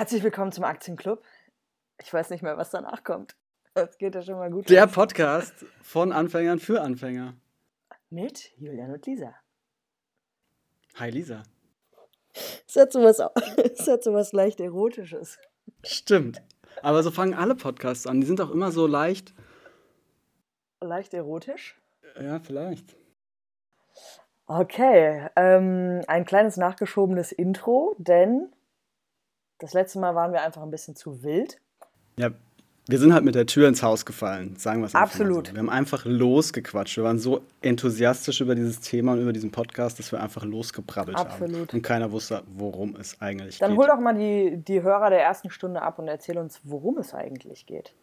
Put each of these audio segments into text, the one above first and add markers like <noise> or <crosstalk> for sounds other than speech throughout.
Herzlich willkommen zum Aktienclub. Ich weiß nicht mehr, was danach kommt. Das geht ja schon mal gut. Der Podcast von Anfängern für Anfänger. Mit Julian und Lisa. Hi Lisa. Es hat sowas, es <laughs> hat sowas leicht Erotisches. Stimmt. Aber so fangen alle Podcasts an. Die sind auch immer so leicht. Leicht erotisch? Ja, vielleicht. Okay, ähm, ein kleines nachgeschobenes Intro, denn das letzte Mal waren wir einfach ein bisschen zu wild. Ja, wir sind halt mit der Tür ins Haus gefallen, sagen wir es Absolut. So. Wir haben einfach losgequatscht. Wir waren so enthusiastisch über dieses Thema und über diesen Podcast, dass wir einfach losgebrabbelt Absolut. haben. Und keiner wusste, worum es eigentlich Dann geht. hol doch mal die, die Hörer der ersten Stunde ab und erzähl uns, worum es eigentlich geht.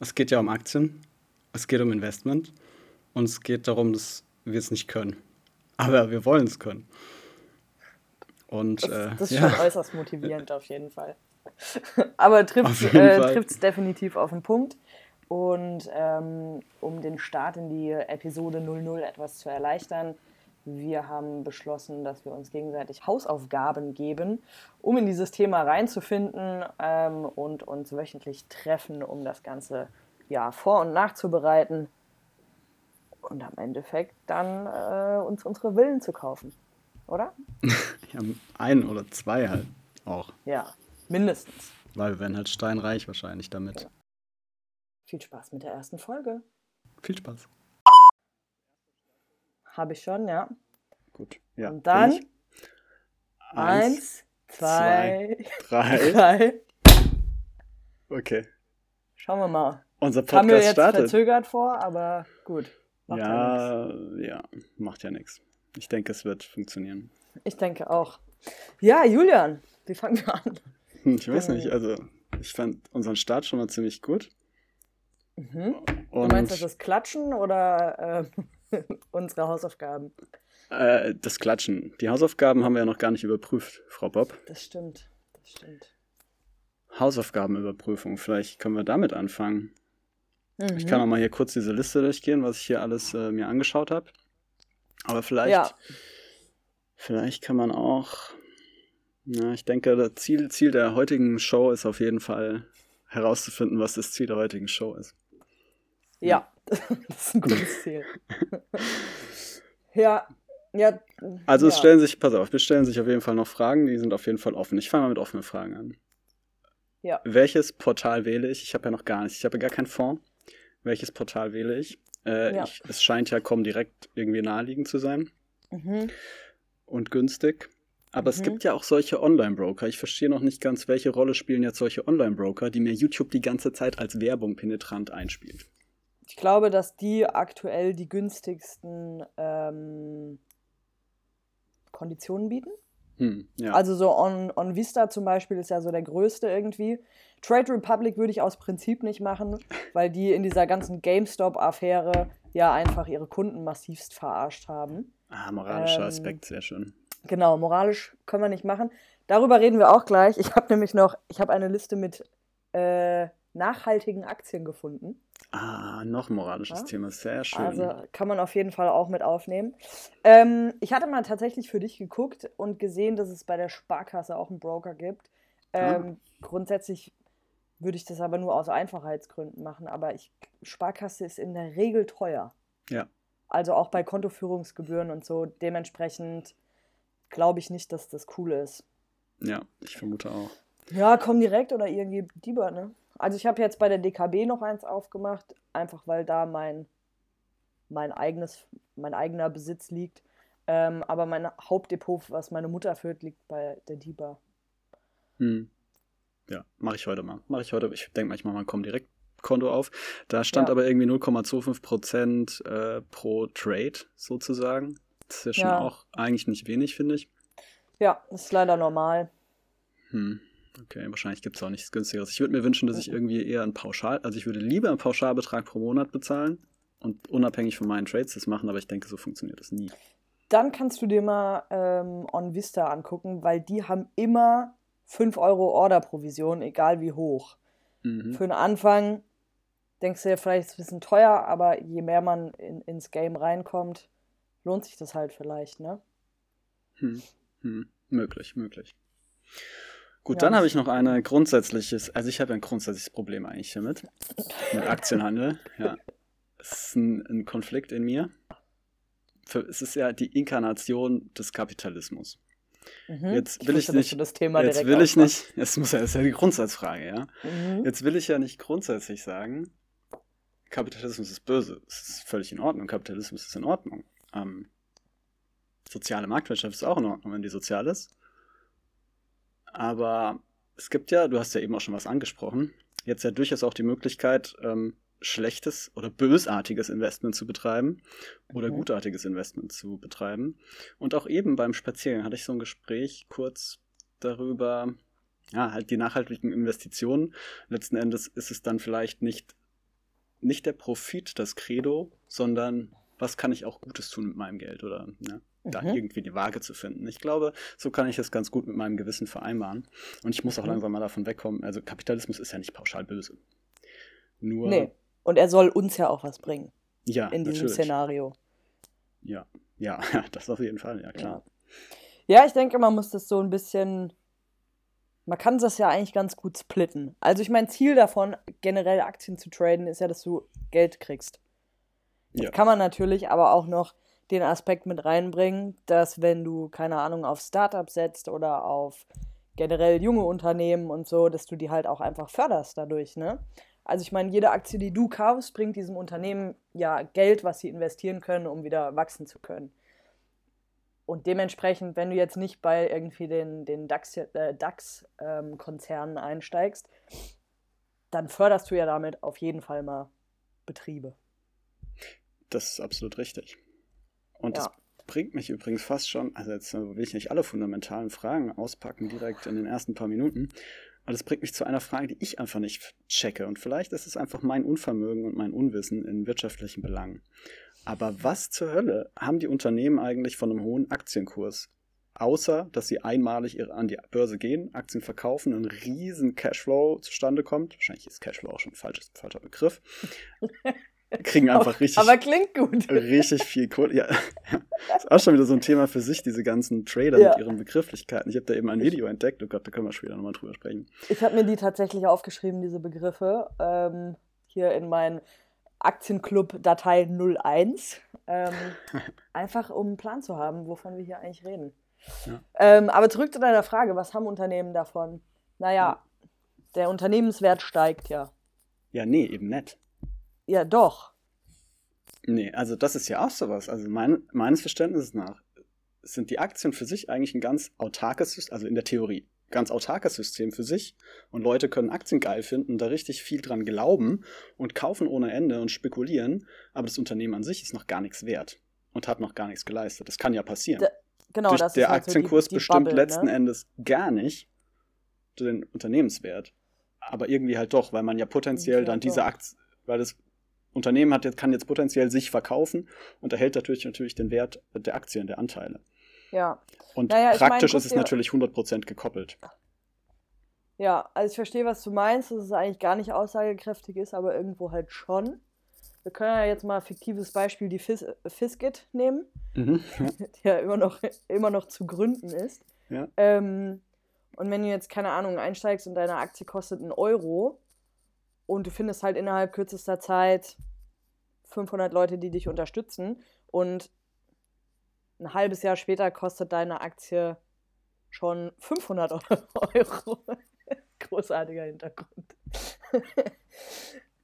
Es geht ja um Aktien, es geht um Investment und es geht darum, dass wir es nicht können. Aber wir wollen es können. Und Das, äh, das ist ja. schon äußerst motivierend auf jeden Fall. <laughs> Aber trifft es äh, definitiv auf den Punkt. Und ähm, um den Start in die Episode 00 etwas zu erleichtern, wir haben beschlossen, dass wir uns gegenseitig Hausaufgaben geben, um in dieses Thema reinzufinden ähm, und uns wöchentlich treffen, um das Ganze ja, vor- und nachzubereiten und am Endeffekt dann äh, uns unsere Willen zu kaufen. Oder? <laughs> Ja, ein oder zwei halt auch. Ja, mindestens. Weil wir werden halt steinreich wahrscheinlich damit. Viel Spaß mit der ersten Folge. Viel Spaß. Habe ich schon, ja. Gut. Ja. Und dann eins, zwei, drei. <laughs> drei. Okay. Schauen wir mal. Unser Kam mir Podcast jetzt startet. verzögert vor, aber gut. Macht ja. Ja, ja, macht ja nichts. Ich denke, es wird funktionieren. Ich denke auch. Ja, Julian, wie fangen wir an? Ich weiß nicht, also ich fand unseren Start schon mal ziemlich gut. Mhm. Du meinst das ist Klatschen oder äh, <laughs> unsere Hausaufgaben? äh, das Klatschen. Die Hausaufgaben haben wir ja noch gar nicht überprüft, Frau Bob. Das stimmt. Das stimmt. Hausaufgabenüberprüfung. Vielleicht können wir damit anfangen. Mhm. Ich kann auch mal hier kurz diese Liste durchgehen, was ich hier alles äh, mir angeschaut habe. Aber vielleicht, Ja. vielleicht kann man auch, ja, ich denke, das Ziel, Ziel der heutigen Show ist auf jeden Fall herauszufinden, was das Ziel der heutigen Show ist. Ja, <laughs> das ist ein gutes <laughs> Ziel. ja, ja. Also es ja. stellen sich, pass auf, es stellen sich auf jeden Fall noch Fragen, die sind auf jeden Fall offen. Ich fange mal mit offenen Fragen an. Ja. Welches Portal wähle ich? Ich habe ja noch gar nichts. Ich habe ja gar keinen Fonds. Welches Portal wähle ich? Äh, Ja. ich? Es scheint ja direkt irgendwie naheliegend zu sein Mhm. und günstig. Aber es Mhm. gibt ja auch solche Online-Broker. Ich verstehe noch nicht ganz, welche Rolle spielen jetzt solche Online-Broker, die mir YouTube die ganze Zeit als Werbung penetrant einspielt. Ich glaube, dass die aktuell die günstigsten ähm, Konditionen bieten. Hm, ja. Also so On, On Vista zum Beispiel ist ja so der größte irgendwie. Trade Republic würde ich aus Prinzip nicht machen, weil die in dieser ganzen GameStop-Affäre ja einfach ihre Kunden massivst verarscht haben. ah, moralischer ähm, Aspekt, sehr schön. Genau, moralisch können wir nicht machen. Darüber reden wir auch gleich. Ich habe nämlich noch, ich habe eine Liste mit äh, nachhaltigen Aktien gefunden. Ah, noch ein moralisches Ja. Thema, sehr schön. Also kann man auf jeden Fall auch mit aufnehmen. Ähm, ich hatte mal tatsächlich für dich geguckt und gesehen, dass es bei der Sparkasse auch einen Broker gibt. Ähm, Grundsätzlich würde ich das aber nur aus Einfachheitsgründen machen, aber ich, Sparkasse ist in der Regel teuer. Ja. Also auch bei Kontoführungsgebühren und so. Dementsprechend glaube ich nicht, dass das cool ist. ja, ich vermute auch. Ja, komm direkt oder irgendwie lieber, ne? Also ich habe jetzt bei der DKB noch eins aufgemacht, einfach weil da mein, mein eigenes, mein eigener Besitz liegt. Ähm, aber mein Hauptdepot, was meine Mutter führt, liegt bei der DIBA. Hm. Ja, mache ich heute mal. Mache ich heute. Ich denke manchmal, man kommt direkt Konto auf. Da stand Ja. aber irgendwie 0,25 Prozent äh, pro Trade sozusagen. Das ist ja schon Ja. auch eigentlich nicht wenig, finde ich. Ja, ist leider normal. Hm. Okay, wahrscheinlich gibt es auch nichts günstigeres. Ich würde mir wünschen, dass ich irgendwie eher einen Pauschal, also ich würde lieber einen Pauschalbetrag pro Monat bezahlen und unabhängig von meinen Trades das machen, aber ich denke, so funktioniert das nie. Dann kannst du dir mal ähm, On Vista angucken, weil die haben immer 5 Euro Orderprovision, egal wie hoch. Mhm. Für den Anfang denkst du dir vielleicht ist ein bisschen teuer, aber je mehr man in, ins Game reinkommt, lohnt sich das halt vielleicht, ne? Hm. Hm. Möglich, möglich. Gut, ja. dann habe ich noch ein grundsätzliches, also ich habe ein grundsätzliches Problem eigentlich damit, mit Aktienhandel. <laughs> Ja. Es ist ein, ein Konflikt in mir. Für, es ist ja die Inkarnation des Kapitalismus. Mhm. Jetzt will ich, ich nicht. Das Thema jetzt will ich nicht. Das muss ja, das ist ja die Grundsatzfrage, ja. Mhm. Jetzt will ich ja nicht grundsätzlich sagen, Kapitalismus ist böse. Es ist völlig in Ordnung. Kapitalismus ist in Ordnung. Ähm, soziale Marktwirtschaft ist auch in Ordnung, wenn die sozial ist. Aber es gibt ja, du hast ja eben auch schon was angesprochen, jetzt ja durchaus auch die Möglichkeit, ähm, schlechtes oder bösartiges Investment zu betreiben oder mhm. gutartiges Investment zu betreiben. Und auch eben beim Spaziergang hatte ich so ein Gespräch kurz darüber, ja, halt die nachhaltigen Investitionen. Letzten Endes ist es dann vielleicht nicht, nicht der Profit das Credo, sondern was kann ich auch Gutes tun mit meinem Geld oder ne, mhm. da irgendwie die Waage zu finden. Ich glaube, so kann ich es ganz gut mit meinem Gewissen vereinbaren. Und ich muss auch mhm. langsam mal davon wegkommen. Also Kapitalismus ist ja nicht pauschal böse. Nur nee. Und er soll uns ja auch was bringen. Ja, in diesem natürlich. Szenario. Ja, ja, <laughs> das auf jeden Fall, ja klar. Ja. ja, ich denke, man muss das so ein bisschen. Man kann das ja eigentlich ganz gut splitten. Also ich mein Ziel davon, generell Aktien zu traden, ist ja, dass du Geld kriegst. Ja. kann man natürlich aber auch noch den Aspekt mit reinbringen, dass wenn du, keine Ahnung, auf Startups setzt oder auf generell junge Unternehmen und so, dass du die halt auch einfach förderst dadurch, ne? Also ich meine, jede Aktie, die du kaufst, bringt diesem Unternehmen ja Geld, was sie investieren können, um wieder wachsen zu können. Und dementsprechend, wenn du jetzt nicht bei irgendwie den, den DAX-Konzernen äh, DAX, ähm, einsteigst, dann förderst du ja damit auf jeden Fall mal Betriebe. Das ist absolut richtig. Und ja. das bringt mich übrigens fast schon, also jetzt will ich nicht alle fundamentalen Fragen auspacken direkt in den ersten paar Minuten, aber das bringt mich zu einer Frage, die ich einfach nicht checke. Und vielleicht ist es einfach mein Unvermögen und mein Unwissen in wirtschaftlichen Belangen. Aber was zur Hölle haben die Unternehmen eigentlich von einem hohen Aktienkurs? Außer, dass sie einmalig an die Börse gehen, Aktien verkaufen, ein riesen Cashflow zustande kommt. Wahrscheinlich ist Cashflow auch schon ein falsches, falscher Begriff. <laughs> kriegen einfach richtig. Aber klingt gut. Richtig viel Kohle. Ja, ist auch schon wieder so ein Thema für sich, diese ganzen Trader ja. mit ihren Begrifflichkeiten. Ich habe da eben ein Video entdeckt. Oh Gott, da können wir später nochmal drüber sprechen. Ich habe mir die tatsächlich aufgeschrieben, diese Begriffe, ähm, hier in meinen Aktienclub Datei 01. Ähm, <laughs> einfach um einen Plan zu haben, wovon wir hier eigentlich reden. Ja. Ähm, aber zurück zu deiner Frage, was haben Unternehmen davon? Naja, der Unternehmenswert steigt ja. Ja, nee, eben nicht. Ja, doch. Nee, also das ist ja auch sowas. Also mein, meines Verständnisses nach sind die Aktien für sich eigentlich ein ganz autarkes System, also in der Theorie, ganz autarkes System für sich. Und Leute können Aktien geil finden, da richtig viel dran glauben und kaufen ohne Ende und spekulieren, aber das Unternehmen an sich ist noch gar nichts wert und hat noch gar nichts geleistet. Das kann ja passieren. Da, genau, Durch, das der halt Aktienkurs so die, die bestimmt Bubble, letzten ne? Endes gar nicht den Unternehmenswert. Aber irgendwie halt doch, weil man ja potenziell dann diese Aktien, weil das Unternehmen hat jetzt, kann jetzt potenziell sich verkaufen und erhält natürlich, natürlich den Wert der Aktien, der Anteile. Ja. Und naja, praktisch mein, ist es natürlich 100% gekoppelt. Ja, also ich verstehe, was du meinst, dass es eigentlich gar nicht aussagekräftig ist, aber irgendwo halt schon. Wir können ja jetzt mal ein fiktives Beispiel die Fis Fiskit nehmen, mhm, <laughs> die ja immer noch, immer noch zu gründen ist. Ja. Ähm, und wenn du jetzt, keine Ahnung, einsteigst und deine Aktie kostet einen Euro, und du findest halt innerhalb kürzester Zeit 500 Leute, die dich unterstützen und ein halbes Jahr später kostet deine Aktie schon 500 <laughs> Euro. Großartiger Hintergrund. <laughs>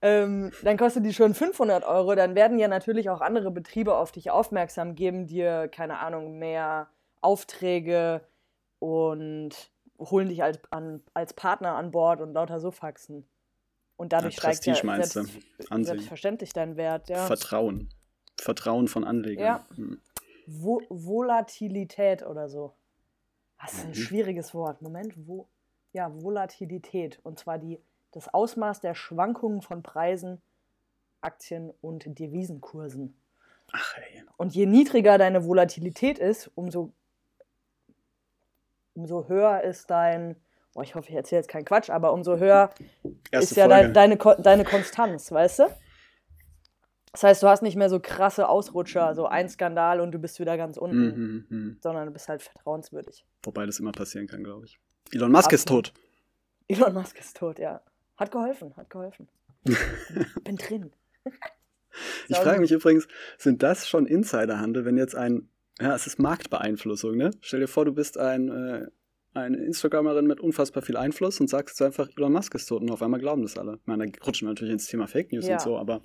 ähm, dann kostet die schon 500 Euro. Dann werden ja natürlich auch andere Betriebe auf dich aufmerksam, geben dir, keine Ahnung, mehr Aufträge und holen dich als, an, als Partner an Bord und lauter so Faxen. Und dadurch ja, steigt ja selbst, selbstverständlich dein Wert. Ja. Vertrauen. Vertrauen von Anlegern. Ja. Hm. Vo Volatilität oder so. Was ist ein mhm. schwieriges Wort. Moment, wo? Ja, Volatilität. Und zwar die, das Ausmaß der Schwankungen von Preisen, Aktien und Devisenkursen. Ach, ey. Und je niedriger deine Volatilität ist, umso, umso höher ist dein, oh, ich hoffe, ich erzähle jetzt keinen Quatsch, aber umso höher Erste ist ja de deine, deine Konstanz, weißt du? Das heißt, du hast nicht mehr so krasse Ausrutscher, so ein Skandal und du bist wieder ganz unten, mm -hmm. sondern du bist halt vertrauenswürdig. Wobei das immer passieren kann, glaube ich. Elon Musk ist tot. Elon Musk ist tot, ja. Hat geholfen, hat geholfen. <laughs> Bin drin. ich frage mich übrigens, sind das schon Insiderhandel, wenn jetzt ein, ja, es ist Marktbeeinflussung, ne? Stell dir vor, du bist ein, äh, eine Instagramerin mit unfassbar viel Einfluss und sagst jetzt einfach, Elon Musk ist tot und auf einmal glauben das alle. Ich meine, da rutschen wir natürlich ins Thema Fake News ja. und so, aber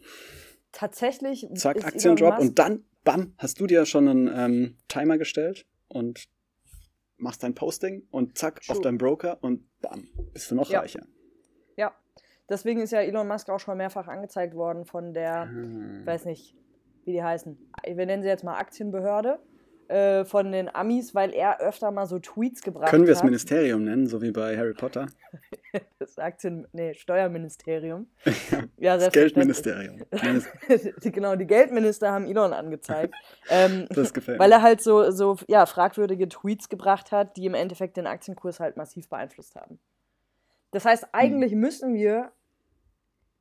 tatsächlich zack, Aktiendrop und dann, bam, hast du dir schon einen ähm, Timer gestellt und machst dein Posting und zack, True. auf deinen Broker und bam, bist du noch ja. reicher. Ja, deswegen ist ja Elon Musk auch schon mehrfach angezeigt worden von der, hm. weiß nicht, wie die heißen. Wir nennen sie jetzt mal Aktienbehörde äh, von den Amis, weil er öfter mal so Tweets gebracht hat. Können wir es Ministerium nennen, so wie bei Harry Potter? <laughs> das Aktien, nee, Steuerministerium. <laughs> ja, das Geldministerium. <laughs> genau, die Geldminister haben Elon angezeigt. Ähm, das gefällt Weil er halt so, so ja, fragwürdige Tweets gebracht hat, die im Endeffekt den Aktienkurs halt massiv beeinflusst haben. Das heißt, eigentlich hm. müssen wir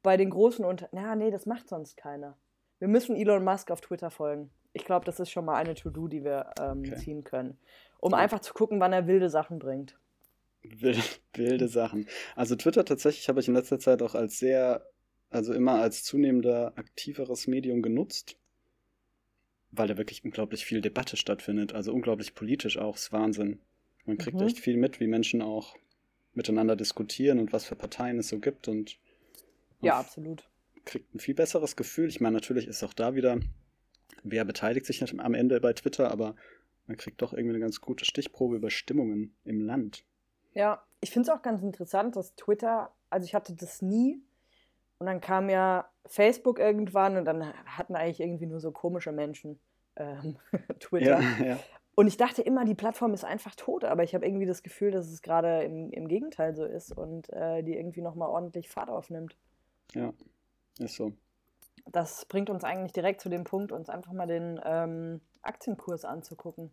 bei den großen Unternehmen, na, nee, das macht sonst keiner. Wir müssen Elon Musk auf Twitter folgen. Ich glaube, das ist schon mal eine To-Do, die wir ähm, okay. ziehen können. Um ja. einfach zu gucken, wann er wilde Sachen bringt. Wilde, wilde Sachen. Also Twitter tatsächlich habe ich in letzter Zeit auch als sehr, also immer als zunehmender aktiveres Medium genutzt, weil da wirklich unglaublich viel Debatte stattfindet. Also unglaublich politisch auch, ist Wahnsinn. Man kriegt mhm. echt viel mit, wie Menschen auch miteinander diskutieren und was für Parteien es so gibt und ja, absolut. Kriegt ein viel besseres Gefühl. Ich meine, natürlich ist auch da wieder wer beteiligt sich am Ende bei Twitter, aber man kriegt doch irgendwie eine ganz gute Stichprobe über Stimmungen im Land. Ja, ich finde es auch ganz interessant, dass Twitter, also ich hatte das nie. Und dann kam ja Facebook irgendwann und dann hatten eigentlich irgendwie nur so komische Menschen ähm, <laughs> Twitter. Ja, ja. Und ich dachte immer, die Plattform ist einfach tot, aber ich habe irgendwie das Gefühl, dass es gerade im, im Gegenteil so ist und äh, die irgendwie nochmal ordentlich Fahrt aufnimmt. Ja, ist so das bringt uns eigentlich direkt zu dem Punkt, uns einfach mal den ähm, Aktienkurs anzugucken.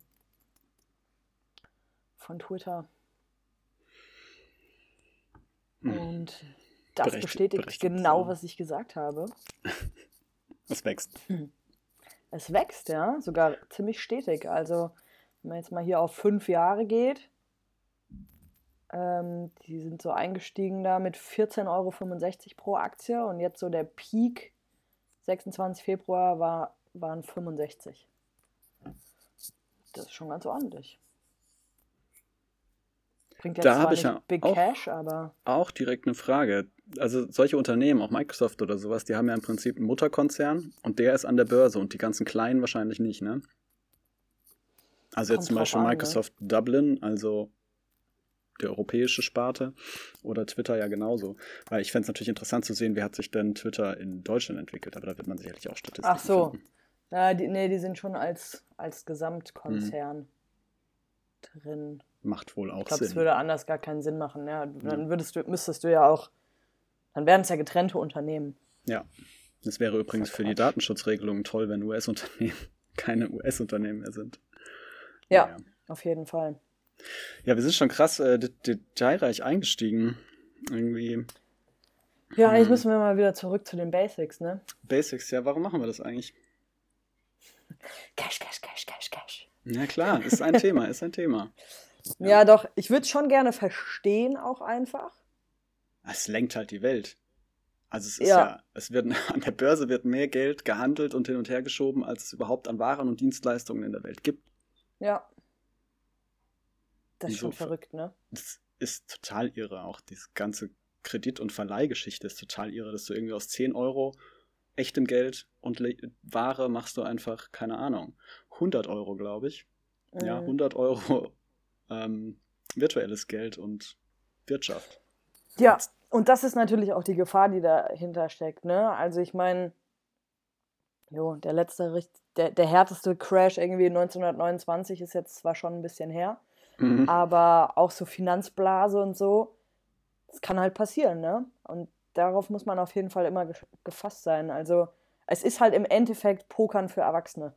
Von Twitter. Hm. Und das Berechtigt, bestätigt genau, was ich gesagt habe. <laughs> Es wächst. <clears throat> Es wächst, ja, sogar ziemlich stetig. Also, wenn man jetzt mal hier auf fünf Jahre geht, ähm, die sind so eingestiegen da mit 14,65 Euro pro Aktie und jetzt so der Peak 26 Februar war, waren 65. Das ist schon ganz ordentlich. Bringt jetzt da habe ich ja Big auch, Cash, aber. Auch direkt eine Frage. Also solche Unternehmen, auch Microsoft oder sowas, die haben ja im Prinzip einen Mutterkonzern und der ist an der Börse und die ganzen kleinen wahrscheinlich nicht, ne? Also jetzt zum Beispiel an, ne? Microsoft ne? Dublin, also die europäische Sparte oder Twitter ja genauso. Weil ich fände es natürlich interessant zu sehen, wie hat sich denn Twitter in Deutschland entwickelt, aber da wird man sicherlich auch Statistiken Ach so. Finden. Ja, die, nee, die sind schon als, als Gesamtkonzern hm. drin. Macht wohl auch ich glaub, Sinn. Das würde anders gar keinen Sinn machen. Ja, dann würdest du, müsstest du ja auch, dann wären es ja getrennte Unternehmen. Ja. Das wäre übrigens für die Datenschutzregelungen toll, wenn US-Unternehmen <laughs> keine US-Unternehmen mehr sind. Ja, naja. auf jeden Fall. Ja, wir sind schon krass äh, detailreich eingestiegen. Irgendwie. Ja, eigentlich hm. müssen wir mal wieder zurück zu den Basics, ne? Basics, ja, warum machen wir das eigentlich? Cash, Cash, Cash, Cash, Cash. Ja, klar, ist ein Thema, ist ein Thema. Ja, <laughs> ja doch, ich würde es schon gerne verstehen, auch einfach. Es lenkt halt die Welt. Also es ist ja. ja, es wird <laughs> an der Börse wird mehr Geld gehandelt und hin und her geschoben, als es überhaupt an Waren und Dienstleistungen in der Welt gibt. Ja. Das ist schon verrückt, ne? Das ist total irre. Auch diese ganze Kredit- und Verleihgeschichte ist total irre, dass du irgendwie aus 10 Euro echtem Geld und Le Ware machst du einfach, keine Ahnung, 100 Euro, glaube ich. Mhm. Ja, 100 Euro ähm, virtuelles Geld und Wirtschaft. Ja, und das ist natürlich auch die Gefahr, die dahinter steckt. Ne? Also ich meine, der letzte, der, der härteste Crash irgendwie 1929 ist jetzt zwar schon ein bisschen her, Mhm. Aber auch so Finanzblase und so, das kann halt passieren, ne? Und darauf muss man auf jeden Fall immer gefasst sein. Also es ist halt im Endeffekt Pokern für Erwachsene.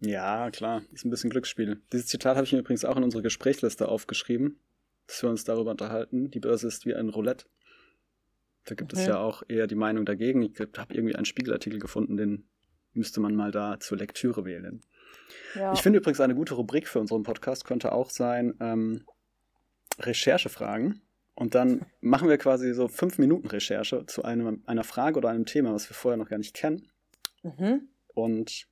Ja, klar, ist ein bisschen Glücksspiel. Dieses Zitat habe ich mir übrigens auch in unsere Gesprächsliste aufgeschrieben, dass wir uns darüber unterhalten. Die Börse ist wie ein Roulette. Da gibt mhm. es ja auch eher die Meinung dagegen. Ich habe irgendwie einen Spiegelartikel gefunden, den müsste man mal da zur Lektüre wählen. Ja. Ich finde übrigens eine gute Rubrik für unseren Podcast könnte auch sein, ähm, Recherchefragen. Und dann <laughs> machen wir quasi so fünf Minuten Recherche zu einem, einer Frage oder einem Thema, was wir vorher noch gar nicht kennen. Mhm. Und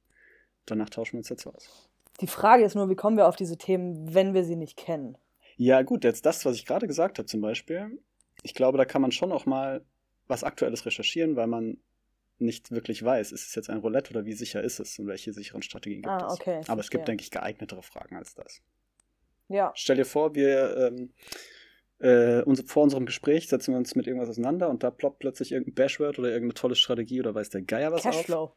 danach tauschen wir uns jetzt aus. Die Frage ist nur, wie kommen wir auf diese Themen, wenn wir sie nicht kennen? Ja, gut, jetzt das, was ich gerade gesagt habe zum Beispiel. Ich glaube, da kann man schon auch mal was Aktuelles recherchieren, weil man nicht wirklich weiß, ist es jetzt ein Roulette oder wie sicher ist es und welche sicheren Strategien gibt Ah, es. okay, Aber es gibt, denke ich, geeignetere Fragen als das. Ja. Stell dir vor, wir ähm, äh, uns, vor unserem Gespräch setzen wir uns mit irgendwas auseinander und da ploppt plötzlich irgendein Bashword oder irgendeine tolle Strategie oder weiß der Geier was auf. Cashflow.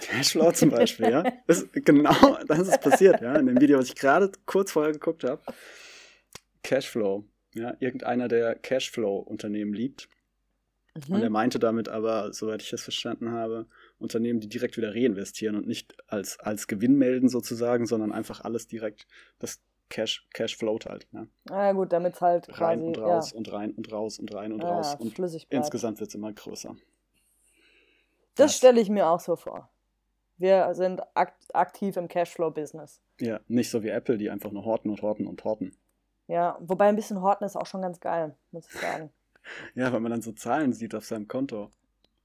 Cashflow zum Beispiel, ja. <laughs> Das, genau, das ist passiert, ja. In dem Video, was ich gerade kurz vorher geguckt habe. Cashflow, ja. Irgendeiner, der Cashflow-Unternehmen liebt. Und er Mhm. meinte damit aber, soweit ich das verstanden habe, Unternehmen, die direkt wieder reinvestieren und nicht als, als Gewinn melden sozusagen, sondern einfach alles direkt, das Cash, Cash float halt. Ja. Ah, ja, gut, damit es halt quasi. Rein und raus ja. und rein und raus und rein und Ah, raus. Und flüssig bleibt. insgesamt wird es immer größer. Das das- stelle ich mir auch so vor. Wir sind akt aktiv im Cashflow-Business. Ja, nicht so wie Apple, die einfach nur horten und horten und horten. Ja, wobei ein bisschen Horten ist auch schon ganz geil, muss ich sagen. <laughs> Ja, weil man dann so Zahlen sieht auf seinem Konto.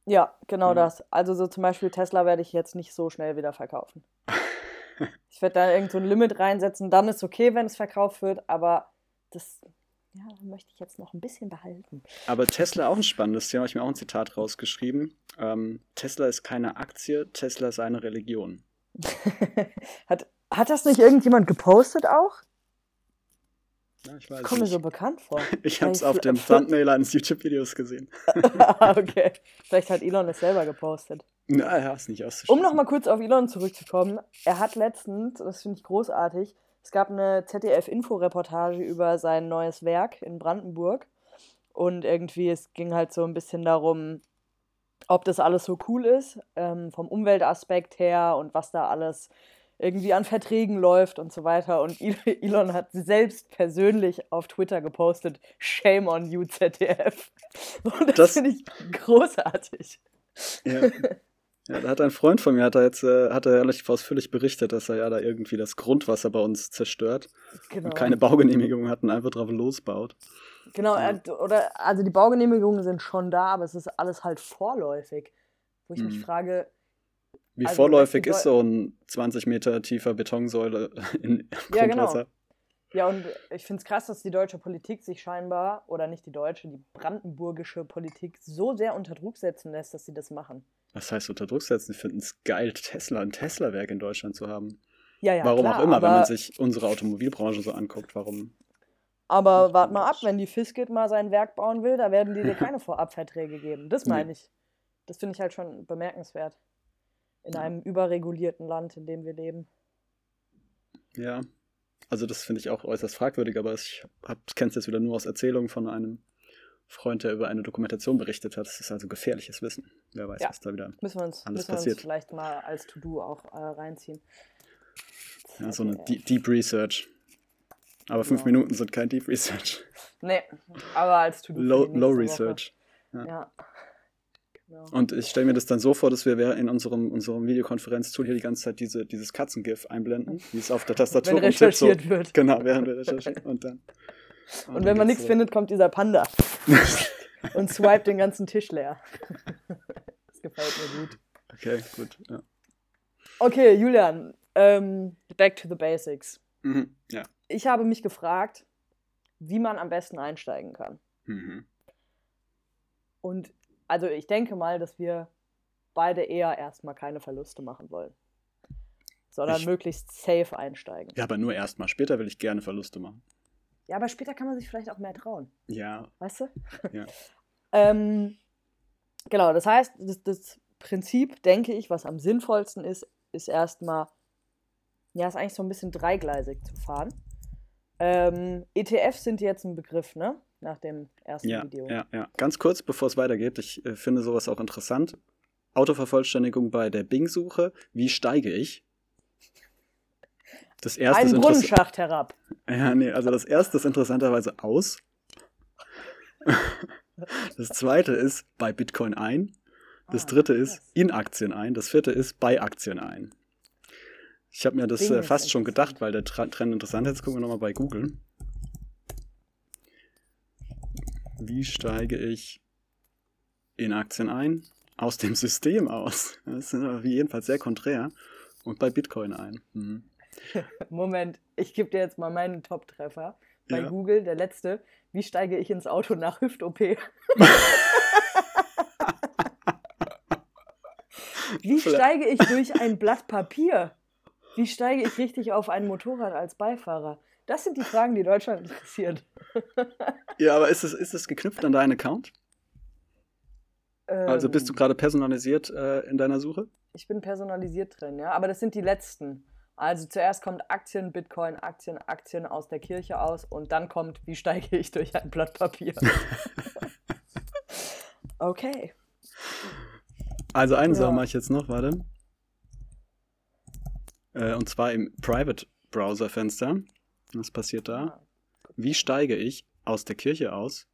Ja, genau Ja. das. Also so zum Beispiel Tesla werde ich jetzt nicht so schnell wieder verkaufen. <laughs> ich werde da irgend so ein Limit reinsetzen, dann ist okay, wenn es verkauft wird, aber das ja, möchte ich jetzt noch ein bisschen behalten. Aber Tesla auch ein spannendes Thema, habe ich mir auch ein Zitat rausgeschrieben. Ähm, Tesla ist keine Aktie, Tesla ist eine Religion. <laughs> hat, hat das nicht irgendjemand gepostet auch? Ja, ich weiß Kommt mir nicht. so bekannt vor. <laughs> ich habe es auf dem <laughs> Thumbnail eines YouTube-Videos gesehen. <laughs> okay. Vielleicht hat Elon es selber gepostet. Na, ja, ist nicht auszuschließen. Um nochmal kurz auf Elon zurückzukommen, er hat letztens, das finde ich großartig, es gab eine ZDF-Info-Reportage über sein neues Werk in Brandenburg. Und irgendwie, es ging halt so ein bisschen darum, ob das alles so cool ist, ähm, vom Umweltaspekt her und was da alles irgendwie an Verträgen läuft und so weiter. Und El- <laughs> Elon hat selbst persönlich auf Twitter gepostet, Shame on you, ZDF. <laughs> Und das, Das- finde ich großartig. Ja. <laughs> ja, da hat ein Freund von mir, hat er jetzt, äh, hat er relativ ausführlich berichtet, dass er ja da irgendwie das Grundwasser bei uns zerstört Genau. und keine Baugenehmigung hat und einfach drauf losbaut. Genau, äh, oder also die Baugenehmigungen sind schon da, aber es ist alles halt vorläufig. Wo ich mich Mhm. frage, Wie Also, vorläufig ist so ein 20 Meter tiefer Betonsäule <laughs> in Ja, genau. Grundwasser? ja, und ich finde es krass, dass die deutsche Politik sich scheinbar, oder nicht die deutsche, die brandenburgische Politik so sehr unter Druck setzen lässt, dass sie das machen. Was heißt unter Druck setzen? Ich finde es geil, Tesla, ein Tesla-Werk in Deutschland zu haben. Ja, ja, warum klar, auch immer, wenn man sich unsere Automobilbranche so anguckt, warum? Aber wart mal ab, wenn die Fiskit mal sein Werk bauen will, da werden die dir <laughs> keine Vorabverträge geben. Das Nee. meine ich. Das finde ich halt schon bemerkenswert. In einem überregulierten Land, in dem wir leben. Ja, also das finde ich auch äußerst fragwürdig, aber ich kenne es jetzt wieder nur aus Erzählungen von einem Freund, der über eine Dokumentation berichtet hat. Das ist also gefährliches Wissen. Wer weiß, Ja. was da wieder. Müssen wir uns, Alles müssen wir uns passiert. vielleicht mal als To-Do auch äh, reinziehen. Ja, so eine ZDF. Deep, Research. Aber fünf Ja. Minuten sind kein Deep Research. Nee, aber als To-Do. Low, low. Research. Ja. Und ich stelle mir das dann so vor, dass wir in unserem, unserem Videokonferenz-Tool hier die ganze Zeit diese, dieses Katzengif einblenden, <laughs> wie es auf der Tastatur Wenn rumtippt, so. recherchiert wird. Genau, während wir recherchieren. Und dann. <laughs> Und wenn man nichts findet, kommt dieser Panda <laughs> und swipet den ganzen Tisch leer. das gefällt mir gut. Okay, gut. Ja. Okay, Julian, ähm, back to the basics. Mhm. ja. Ich habe mich gefragt, wie man am besten einsteigen kann. Mhm. Und also ich denke mal, dass wir beide eher erstmal keine Verluste machen wollen. Sondern Ich- möglichst safe einsteigen. ja, aber nur erstmal. Später will ich gerne Verluste machen. Ja, aber später kann man sich vielleicht auch mehr trauen. Ja, Weißt du? <laughs> Ja. ähm, genau, das heißt, das, das Prinzip, denke ich, was am sinnvollsten ist, ist erstmal, ja, ist eigentlich so ein bisschen dreigleisig zu fahren. Ähm, ETFs sind jetzt ein Begriff, ne? Nach dem ersten ja, Video. ja, ja. Ganz kurz, bevor es weitergeht, ich äh, finde sowas auch interessant. Autovervollständigung bei der Bing-Suche. Wie steige ich? Das erste Ein ist interess- Brunnenschacht herab. <laughs> Ja, nee, also das erste ist interessanterweise aus. <laughs> Das zweite ist bei Bitcoin ein. Das Ah, dritte ist in Aktien ein. Das vierte ist bei Aktien ein. Ich habe mir das äh, fast schon gedacht, weil der Trend interessant ist. Jetzt gucken wir nochmal bei Google. Wie steige ich in Aktien ein? Aus dem <laughs> System aus. Das ist aber jedenfalls sehr konträr. Und bei Bitcoin ein. Mhm. <laughs> Moment, ich gebe dir jetzt mal meinen Top-Treffer. Bei Ja. Google, der letzte. Wie steige ich ins Auto nach Hüft-OP? <laughs> Wie steige ich durch ein Blatt Papier? Wie steige ich richtig auf ein Motorrad als Beifahrer? Das sind die Fragen, die Deutschland interessieren. <laughs> Ja, aber ist es, ist es geknüpft an deinen Account? Also bist du Ähm, gerade personalisiert äh, in deiner Suche? Ich bin personalisiert drin, ja. Aber das sind die letzten. Also zuerst kommt Aktien, Bitcoin, Aktien, Aktien aus der Kirche aus und dann kommt, wie steige ich durch ein Blatt Papier? <laughs> okay. Also eine Ja. Sache mache ich jetzt noch, warte. Äh, und zwar im Private Browser Fenster. Was passiert da? Ah, Wie steige ich aus der Kirche aus?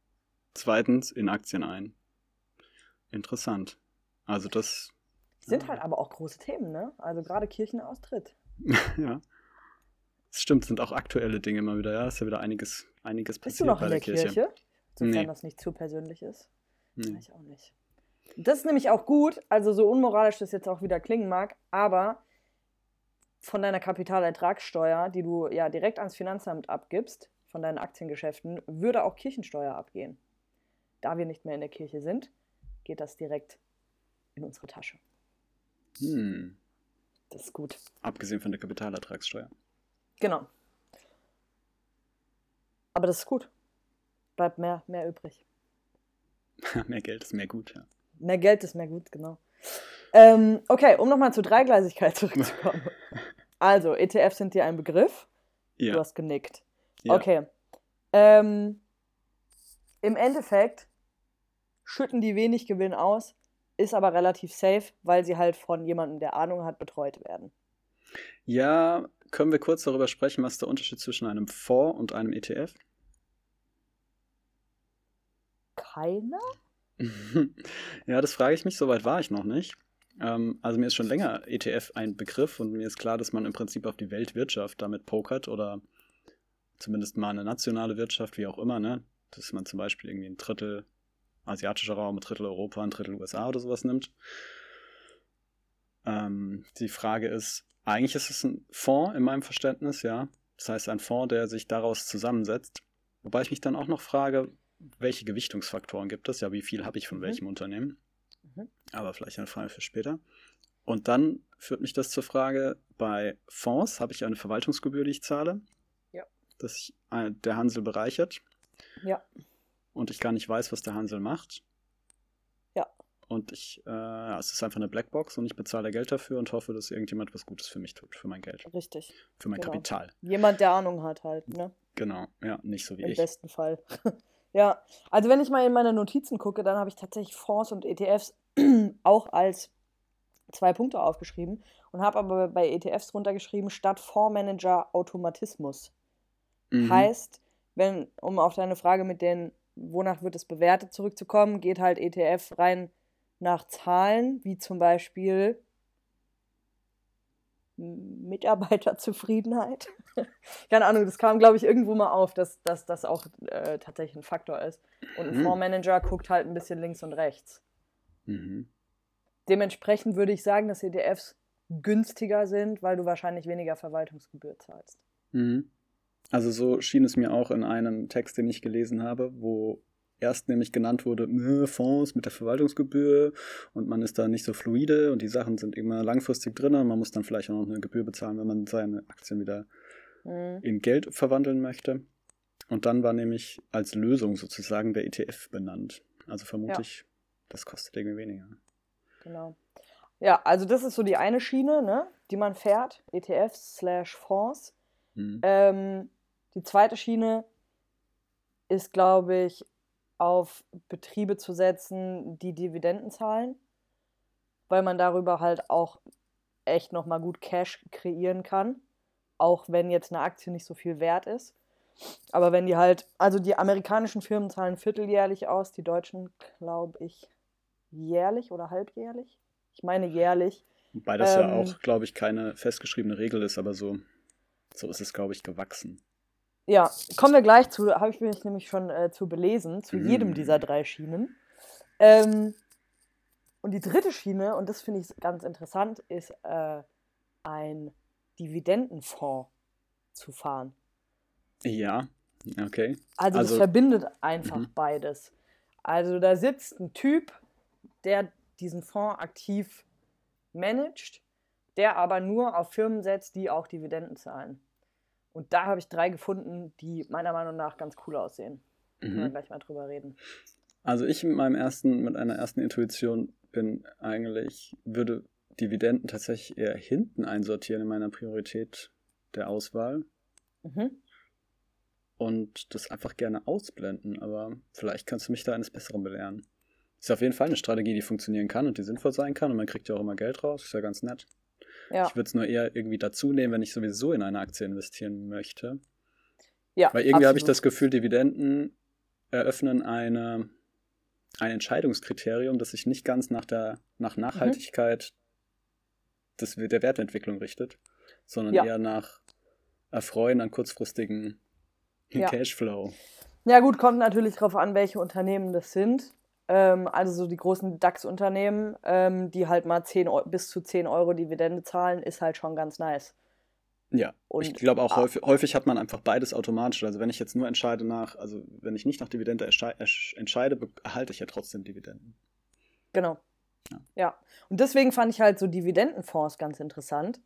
Zweitens in Aktien ein. Interessant. Also das, Sind halt aber auch große Themen, ne? Also gerade Kirchenaustritt. <laughs> ja. Das stimmt, sind auch aktuelle Dinge immer wieder, ja. Ist ja wieder einiges, einiges Bist du passiert noch bei in der der Kirche. Kirche? Sofern Nee. das nicht zu persönlich ist. Nee. Ich auch nicht. Das ist nämlich auch gut, also so unmoralisch das jetzt auch wieder klingen mag, aber von deiner Kapitalertragssteuer, die du ja direkt ans Finanzamt abgibst, von deinen Aktiengeschäften, würde auch Kirchensteuer abgehen. Da wir nicht mehr in der Kirche sind, geht das direkt in unsere Tasche. Hm. Das ist gut. Abgesehen von der Kapitalertragssteuer. Genau. Aber das ist gut. Bleibt mehr, mehr übrig. <laughs> mehr Geld ist mehr gut, ja. Mehr Geld ist mehr gut, genau. Ähm, okay, um nochmal zur Dreigleisigkeit <laughs> zurückzukommen. also, ETFs sind dir ein Begriff. Du Ja. hast genickt. ja. Okay. Ähm, Im Endeffekt schütten die wenig Gewinn aus, ist aber relativ safe, weil sie halt von jemandem, der Ahnung hat, betreut werden. Ja, können wir kurz darüber sprechen, was der Unterschied zwischen einem Fonds und einem ETF? Keiner? <laughs> ja, das frage ich mich, soweit war ich noch nicht. Ähm, also mir ist schon länger ETF ein Begriff und mir ist klar, dass man im Prinzip auf die Weltwirtschaft damit pokert oder zumindest mal eine nationale Wirtschaft, wie auch immer, ne? Dass man zum Beispiel irgendwie ein Drittel asiatischer Raum, ein Drittel Europa, ein Drittel USA oder sowas nimmt. Ähm, die Frage ist, eigentlich ist es ein Fonds in meinem Verständnis, ja. Das heißt, ein Fonds, der sich daraus zusammensetzt. Wobei ich mich dann auch noch frage, welche Gewichtungsfaktoren gibt es? Ja, wie viel habe ich von Mhm. welchem Unternehmen? Mhm. Aber vielleicht eine Frage für später. Und dann führt mich das zur Frage, bei Fonds habe ich eine Verwaltungsgebühr, die ich zahle. Ja. Dass ich, äh, der Hansel bereichert. Ja. Und ich gar nicht weiß, was der Hansel macht. Ja. Und ich, äh, es ist einfach eine Blackbox und ich bezahle Geld dafür und hoffe, dass irgendjemand was Gutes für mich tut, für mein Geld, Richtig. für mein Genau. Kapital. Jemand, der Ahnung hat halt, ne? Genau, ja, nicht so wie Im ich. besten Fall. <laughs> ja, also wenn ich mal in meine Notizen gucke, dann habe ich tatsächlich Fonds und ETFs <clears throat> auch als zwei Punkte aufgeschrieben und habe aber bei ETFs drunter geschrieben, statt Fondsmanager Automatismus. Mhm. Heißt, wenn, um auf deine Frage mit den, wonach wird es bewertet, zurückzukommen, geht halt ETF rein nach Zahlen, wie zum Beispiel Mitarbeiterzufriedenheit. <laughs> Keine Ahnung, das kam, glaube ich, irgendwo mal auf, dass, dass das auch äh, tatsächlich ein Faktor ist. Und ein Mhm. Fondsmanager guckt halt ein bisschen links und rechts. Mhm. Dementsprechend würde ich sagen, dass ETFs günstiger sind, weil du wahrscheinlich weniger Verwaltungsgebühr zahlst. Mhm. Also so schien es mir auch in einem Text, den ich gelesen habe, wo erst nämlich genannt wurde, "Nö, Fonds mit der Verwaltungsgebühr und man ist da nicht so fluide und die Sachen sind immer langfristig drin. Man muss dann vielleicht auch noch eine Gebühr bezahlen, wenn man seine Aktien wieder Mhm. in Geld verwandeln möchte. Und dann war nämlich als Lösung sozusagen der ETF benannt. Also vermute Ja. ich, das kostet irgendwie weniger. Genau. Ja, also das ist so die eine Schiene, ne, die man fährt, ETFs slash Fonds. Mhm. Ähm, die zweite Schiene ist, glaube ich, auf Betriebe zu setzen, die Dividenden zahlen, weil man darüber halt auch echt nochmal gut Cash kreieren kann, auch wenn jetzt eine Aktie nicht so viel wert ist. Aber wenn die halt, also die amerikanischen Firmen zahlen vierteljährlich aus, die deutschen, glaube ich, jährlich oder halbjährlich. Ich meine jährlich. Wobei das ja ähm, auch, glaube ich, keine festgeschriebene Regel ist, aber so, so ist es, glaube ich, gewachsen. Ja, kommen wir gleich zu, habe ich mich nämlich schon äh, zu belesen, zu Mm. jedem dieser drei Schienen. Ähm, und die dritte Schiene, und das finde ich ganz interessant, ist äh, ein Dividendenfonds zu fahren. Ja, okay. Also, Also- das verbindet einfach Mhm. beides. Also da sitzt ein Typ, der diesen Fonds aktiv managt, der aber nur auf Firmen setzt, die auch Dividenden zahlen. Und da habe ich drei gefunden, die meiner Meinung nach ganz cool aussehen. Können wir Mhm. gleich mal drüber reden. Also ich mit meinem ersten, mit einer ersten Intuition bin eigentlich, würde Dividenden tatsächlich eher hinten einsortieren in meiner Priorität der Auswahl Mhm. und das einfach gerne ausblenden. Aber vielleicht kannst du mich da eines Besseren belehren. Ist auf jeden Fall eine Strategie, die funktionieren kann und die sinnvoll sein kann und man kriegt ja auch immer Geld raus. Ist ja ganz nett. Ja, Ich würde es nur eher irgendwie dazu nehmen, wenn ich sowieso in eine Aktie investieren möchte. ja. Weil irgendwie habe ich das Gefühl, Dividenden eröffnen eine, ein Entscheidungskriterium, das sich nicht ganz nach der Mhm. nach Nachhaltigkeit des, der Wertentwicklung richtet, sondern Ja. eher nach Erfreuen an kurzfristigen Ja. Cashflow. Ja, gut, kommt natürlich darauf an, welche Unternehmen das sind. Ähm, also so die großen DAX-Unternehmen, ähm, die halt mal 10, Eu- bis zu 10 Euro Dividende zahlen, ist halt schon ganz nice. Ja, Und- ich glaube auch ah. häufig, häufig hat man einfach beides automatisch. Also wenn ich jetzt nur entscheide nach, also wenn ich nicht nach Dividende entscheide, erhalte ich ja trotzdem Dividenden. Genau. Ja. Ja. Und deswegen fand ich halt so Dividendenfonds ganz interessant,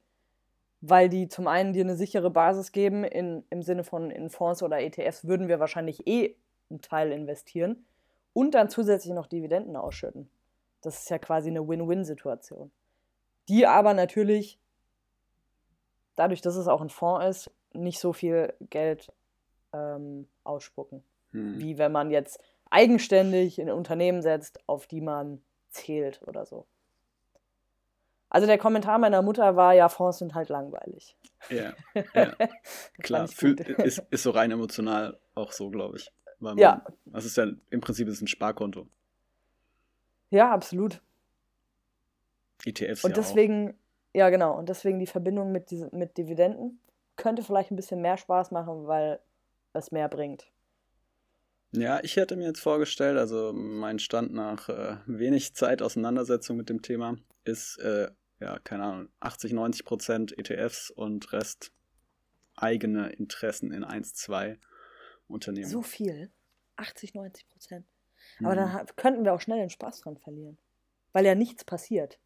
weil die zum einen dir eine sichere Basis geben, in, im Sinne von in Fonds oder ETFs würden wir wahrscheinlich eh einen Teil investieren und dann zusätzlich noch Dividenden ausschütten. Das ist ja quasi eine Win-Win-Situation. Die aber natürlich, dadurch, dass es auch ein Fonds ist, nicht so viel Geld ähm, ausspucken Hm. wie wenn man jetzt eigenständig in Unternehmen setzt, auf die man zählt oder so. Also der Kommentar meiner Mutter war, ja, Fonds sind halt langweilig. Ja, <laughs> ja. Klar, fühl, ist, ist so rein emotional auch so, glaube ich. Weil man, Ja. Das ist ja im Prinzip ist ein Sparkonto. Ja, absolut. ETFs Und ja deswegen, ja genau, und deswegen die Verbindung mit, diese, mit Dividenden könnte vielleicht ein bisschen mehr Spaß machen, weil es mehr bringt. auch. Ja, ich hätte mir jetzt vorgestellt, also mein Stand nach äh, wenig Zeit Auseinandersetzung mit dem Thema ist, äh, ja, keine Ahnung, 80, 90 Prozent ETFs und Rest eigene Interessen in 1, 2 Unternehmen. So viel? 80, 90 Prozent. Mhm. Aber dann ha- könnten wir auch schnell den Spaß dran verlieren. Weil ja nichts passiert.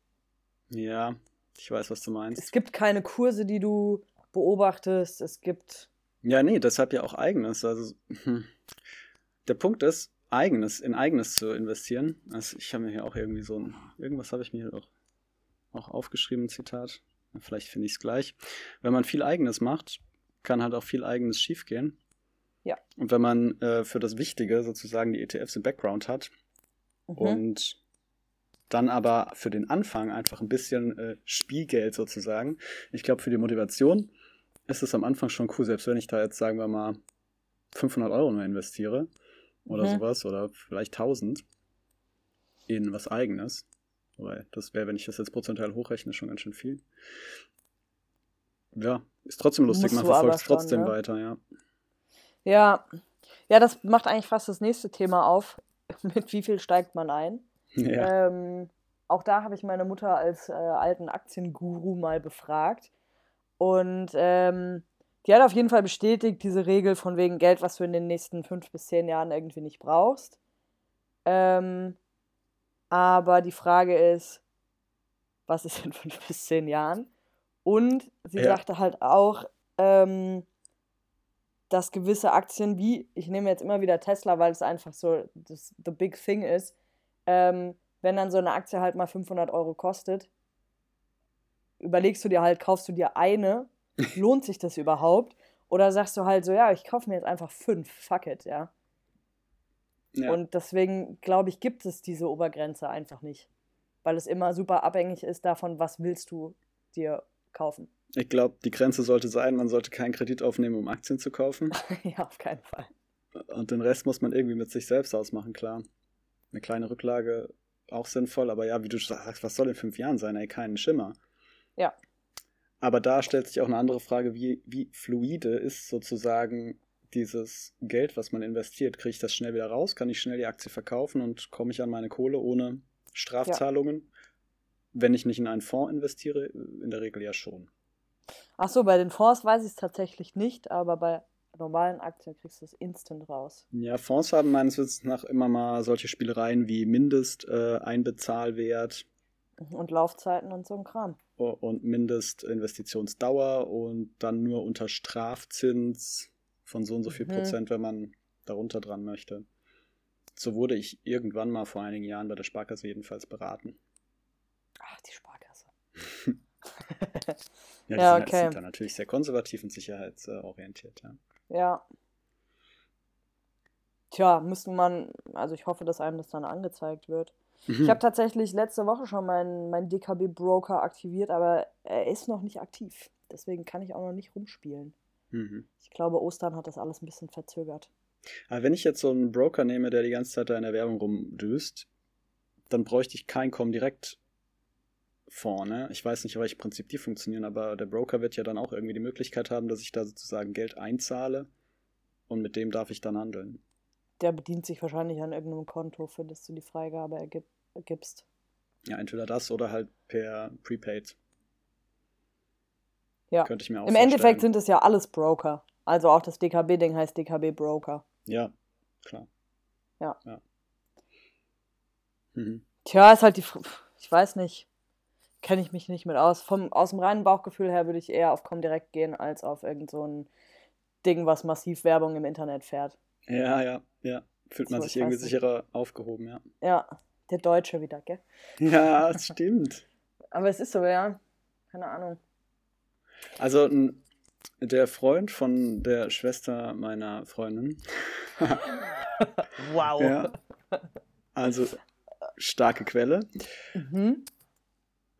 Ja, ich weiß, was du meinst. Es gibt keine Kurse, die du beobachtest. Es gibt. Ja, nee, deshalb ja auch eigenes. Also hm. der Punkt ist, eigenes, in eigenes zu investieren. Also ich habe mir hier auch irgendwie so ein, irgendwas habe ich mir auch, auch aufgeschrieben, Zitat. Vielleicht finde ich es gleich. Wenn man viel eigenes macht, kann halt auch viel eigenes schiefgehen. Ja. Und wenn man äh, für das Wichtige sozusagen die ETFs im Background hat Mhm. und dann aber für den Anfang einfach ein bisschen äh, Spielgeld sozusagen. Ich glaube, für die Motivation ist es am Anfang schon cool, selbst wenn ich da jetzt, sagen wir mal, 500 Euro nur investiere oder Mhm. sowas oder vielleicht 1000 in was Eigenes. Wobei, das wäre, wenn ich das jetzt prozentual hochrechne, schon ganz schön viel. Ja, ist trotzdem lustig, Musst man verfolgt es trotzdem ne? weiter, ja. Ja. Ja, das macht eigentlich fast das nächste Thema auf. <laughs> Mit wie viel steigt man ein? ja. Ähm, auch da habe ich meine Mutter als äh, alten Aktienguru mal befragt. Und ähm, die hat auf jeden Fall bestätigt, diese Regel von wegen Geld, was du in den nächsten fünf bis zehn Jahren irgendwie nicht brauchst. Ähm, aber die Frage ist, was ist in fünf bis zehn Jahren? Und sie Ja. sagte halt auch, ähm, dass gewisse Aktien wie, ich nehme jetzt immer wieder Tesla, weil es einfach so das the big thing ist, ähm, wenn dann so eine Aktie halt mal 500 Euro kostet, überlegst du dir halt, kaufst du dir eine, <laughs> lohnt sich das überhaupt? Oder sagst du halt so, ja, ich kaufe mir jetzt einfach fünf, fuck it, ja. ja. Und deswegen, glaube ich, gibt es diese Obergrenze einfach nicht. Weil es immer super abhängig ist davon, was willst du dir kaufen. Ich glaube, die Grenze sollte sein, man sollte keinen Kredit aufnehmen, um Aktien zu kaufen. <laughs> ja, auf keinen Fall. Und den Rest muss man irgendwie mit sich selbst ausmachen, klar. Eine kleine Rücklage auch sinnvoll, aber ja, wie du sagst, was soll in fünf Jahren sein? Ey, keinen Schimmer. Ja. Aber da stellt sich auch eine andere Frage, wie, wie fluide ist sozusagen dieses Geld, was man investiert, kriege ich das schnell wieder raus, kann ich schnell die Aktie verkaufen und komme ich an meine Kohle ohne Strafzahlungen? Ja. Wenn ich nicht in einen Fonds investiere, in der Regel ja schon. Ach so, bei den Fonds weiß ich es tatsächlich nicht, aber bei normalen Aktien kriegst du es instant raus. Ja, Fonds haben meines Wissens nach immer mal solche Spielereien wie Mindesteinbezahlwert. Äh, und Laufzeiten und so ein Kram. Und Mindestinvestitionsdauer und dann nur unter Strafzins von so und so viel mhm. Prozent, wenn man darunter dran möchte. So wurde ich irgendwann mal vor einigen Jahren bei der Sparkasse jedenfalls beraten. Ach, die Sparkasse. <laughs> <laughs> ja, die ja, sind, okay. sind da natürlich sehr konservativ und sicherheitsorientiert, ja. Ja. Tja, müsste man, also ich hoffe, dass einem das dann angezeigt wird. Mhm. Ich habe tatsächlich letzte Woche schon meinen mein DKB-Broker aktiviert, aber er ist noch nicht aktiv. Deswegen kann ich auch noch nicht rumspielen. Mhm. Ich glaube, Ostern hat das alles ein bisschen verzögert. Aber wenn ich jetzt so einen Broker nehme, der die ganze Zeit da in der Werbung rumdüst, dann bräuchte ich kein Comdirect vorne. Ich weiß nicht, auf welchem Prinzip die funktionieren, aber der Broker wird ja dann auch irgendwie die Möglichkeit haben, dass ich da sozusagen Geld einzahle und mit dem darf ich dann handeln. Der bedient sich wahrscheinlich an irgendeinem Konto, für das du die Freigabe ergib ergibst. Ja, entweder das oder halt per Prepaid. Ja. Könnte ich mir auch Im vorstellen. Endeffekt sind es ja alles Broker. Also auch das DKB-Ding heißt DKB Broker. Ja, klar. Ja. ja. Mhm. Tja, ist halt die. Ich weiß nicht kenne ich mich nicht mit aus. Vom, aus dem reinen Bauchgefühl her würde ich eher auf Comdirect gehen, als auf irgend so ein Ding, was massiv Werbung im Internet fährt. Ja, ja, ja. Fühlt man so, sich irgendwie sicherer aufgehoben, ja. Ja, der Deutsche wieder, gell? Ja, das stimmt. <laughs> Aber es ist so, ja. Keine Ahnung. Also, der Freund von der Schwester meiner Freundin. <laughs> wow. Ja, also, starke Quelle. Mhm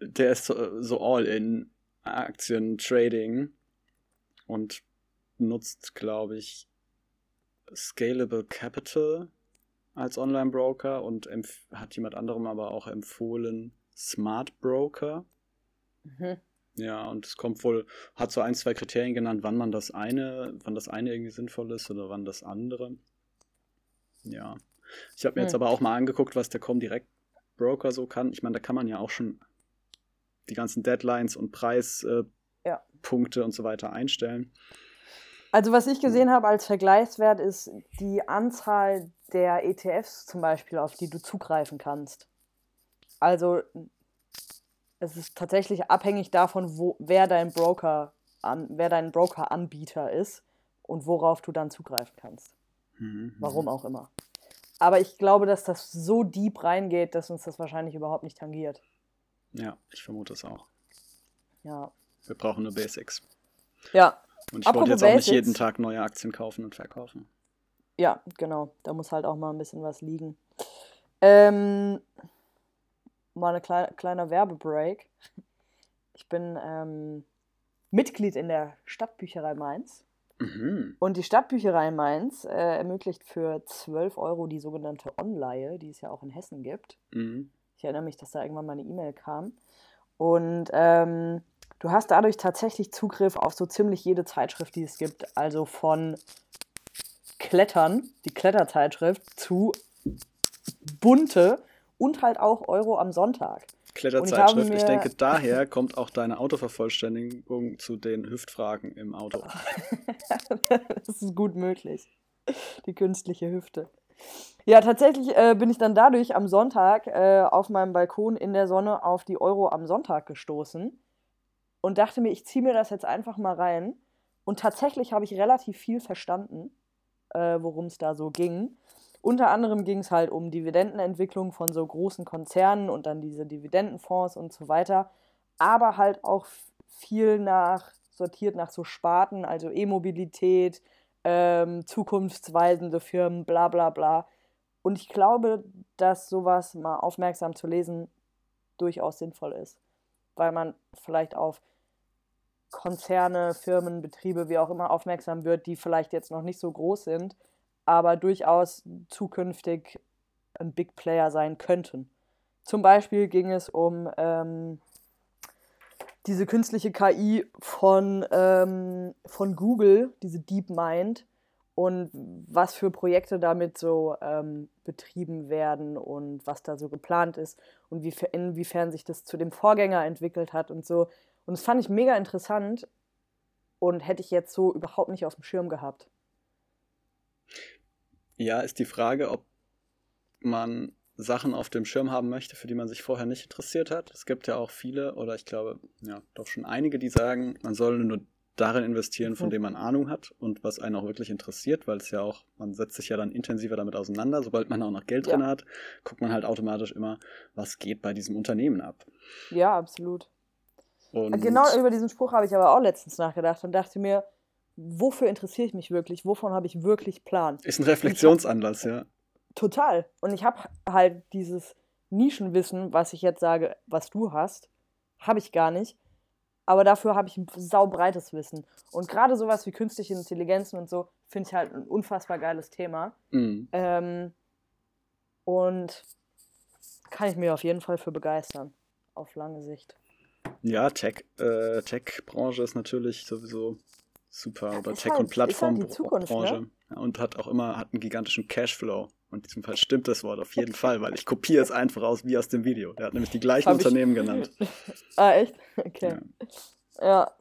der ist so, so all in Aktien, Trading und nutzt, glaube ich, Scalable Capital als Online-Broker und hat jemand anderem aber auch empfohlen Smart Broker. Mhm. Ja, und es kommt wohl, hat so ein, zwei Kriterien genannt, wann man das eine, wann das eine irgendwie sinnvoll ist oder wann das andere. Ja. Ich habe mir mhm. jetzt aber auch mal angeguckt, was der Comdirect Broker so kann. Ich meine, da kann man ja auch schon die ganzen Deadlines und Preispunkte äh, ja. und so weiter einstellen. Also was ich gesehen habe als Vergleichswert ist die Anzahl der ETFs zum Beispiel, auf die du zugreifen kannst. Also es ist tatsächlich abhängig davon, wo, wer dein Broker an, wer dein Broker-Anbieter ist und worauf du dann zugreifen kannst. Mhm. Warum auch immer. Aber ich glaube, dass das so deep reingeht, dass uns das wahrscheinlich überhaupt nicht tangiert. Ja, ich vermute es auch. Ja. Wir brauchen nur Basics. Ja. Und ich wollte jetzt Basics, auch nicht jeden Tag neue Aktien kaufen und verkaufen. Ja, genau. Da muss halt auch mal ein bisschen was liegen. Ähm, mal ein kleine, kleiner Werbebreak. Ich bin ähm, Mitglied in der Stadtbücherei Mainz. Mhm. Und die Stadtbücherei Mainz äh, ermöglicht für 12 Euro die sogenannte Online, die es ja auch in Hessen gibt. Mhm. Ich erinnere mich, dass da irgendwann mal eine E-Mail kam. Und ähm, du hast dadurch tatsächlich Zugriff auf so ziemlich jede Zeitschrift, die es gibt. Also von Klettern, die Kletterzeitschrift, zu bunte und halt auch Euro am Sonntag. Kletterzeitschrift. Ich, ich, denke, <laughs> daher kommt auch deine Autovervollständigung zu den Hüftfragen im Auto. <laughs> das ist gut möglich. Die künstliche Hüfte. Ja, tatsächlich äh, bin ich dann dadurch am Sonntag äh, auf meinem Balkon in der Sonne auf die Euro am Sonntag gestoßen und dachte mir, ich ziehe mir das jetzt einfach mal rein. Und tatsächlich habe ich relativ viel verstanden, äh, worum es da so ging. Unter anderem ging es halt um Dividendenentwicklung von so großen Konzernen und dann diese Dividendenfonds und so weiter. Aber halt auch viel nach, sortiert nach so Sparten, also E-Mobilität, ähm, zukunftsweisende Firmen, bla bla bla. Und ich glaube, dass sowas mal aufmerksam zu lesen durchaus sinnvoll ist, weil man vielleicht auf Konzerne, Firmen, Betriebe, wie auch immer aufmerksam wird, die vielleicht jetzt noch nicht so groß sind, aber durchaus zukünftig ein Big Player sein könnten. Zum Beispiel ging es um ähm, diese künstliche KI von, ähm, von Google, diese DeepMind. und was für Projekte damit so ähm, betrieben werden und was da so geplant ist und wie, inwiefern sich das zu dem Vorgänger entwickelt hat und so. Und das fand ich mega interessant und hätte ich jetzt so überhaupt nicht auf dem Schirm gehabt. Ja, ist die Frage, ob man Sachen auf dem Schirm haben möchte, für die man sich vorher nicht interessiert hat. Es gibt ja auch viele, oder ich glaube, ja, doch schon einige, die sagen, man soll nur darin investieren, von mhm. dem man Ahnung hat und was einen auch wirklich interessiert, weil es ja auch, man setzt sich ja dann intensiver damit auseinander. Sobald man auch noch Geld ja. drin hat, guckt man halt automatisch immer, was geht bei diesem Unternehmen ab. Ja, absolut. Und genau über diesen Spruch habe ich aber auch letztens nachgedacht und dachte mir, wofür interessiere ich mich wirklich? Wovon habe ich wirklich Plan? Ist ein Reflexionsanlass, ja. Total. Und ich habe halt dieses Nischenwissen, was ich jetzt sage, was du hast, habe ich gar nicht. Aber dafür habe ich ein saubreites Wissen. Und gerade sowas wie künstliche Intelligenzen und so finde ich halt ein unfassbar geiles Thema. Mhm. Ähm, und kann ich mir auf jeden Fall für begeistern. Auf lange Sicht. Ja, Tech, äh, Tech-Branche ist natürlich sowieso super. Oder Tech- halt, und Plattformbranche. Halt ne? ja, und hat auch immer hat einen gigantischen Cashflow. Und in diesem Fall stimmt das Wort auf jeden Fall, weil ich kopiere es einfach aus wie aus dem Video. Der hat nämlich die gleichen Hab Unternehmen ich... genannt. <laughs> ah, echt? Okay. Ja. ja.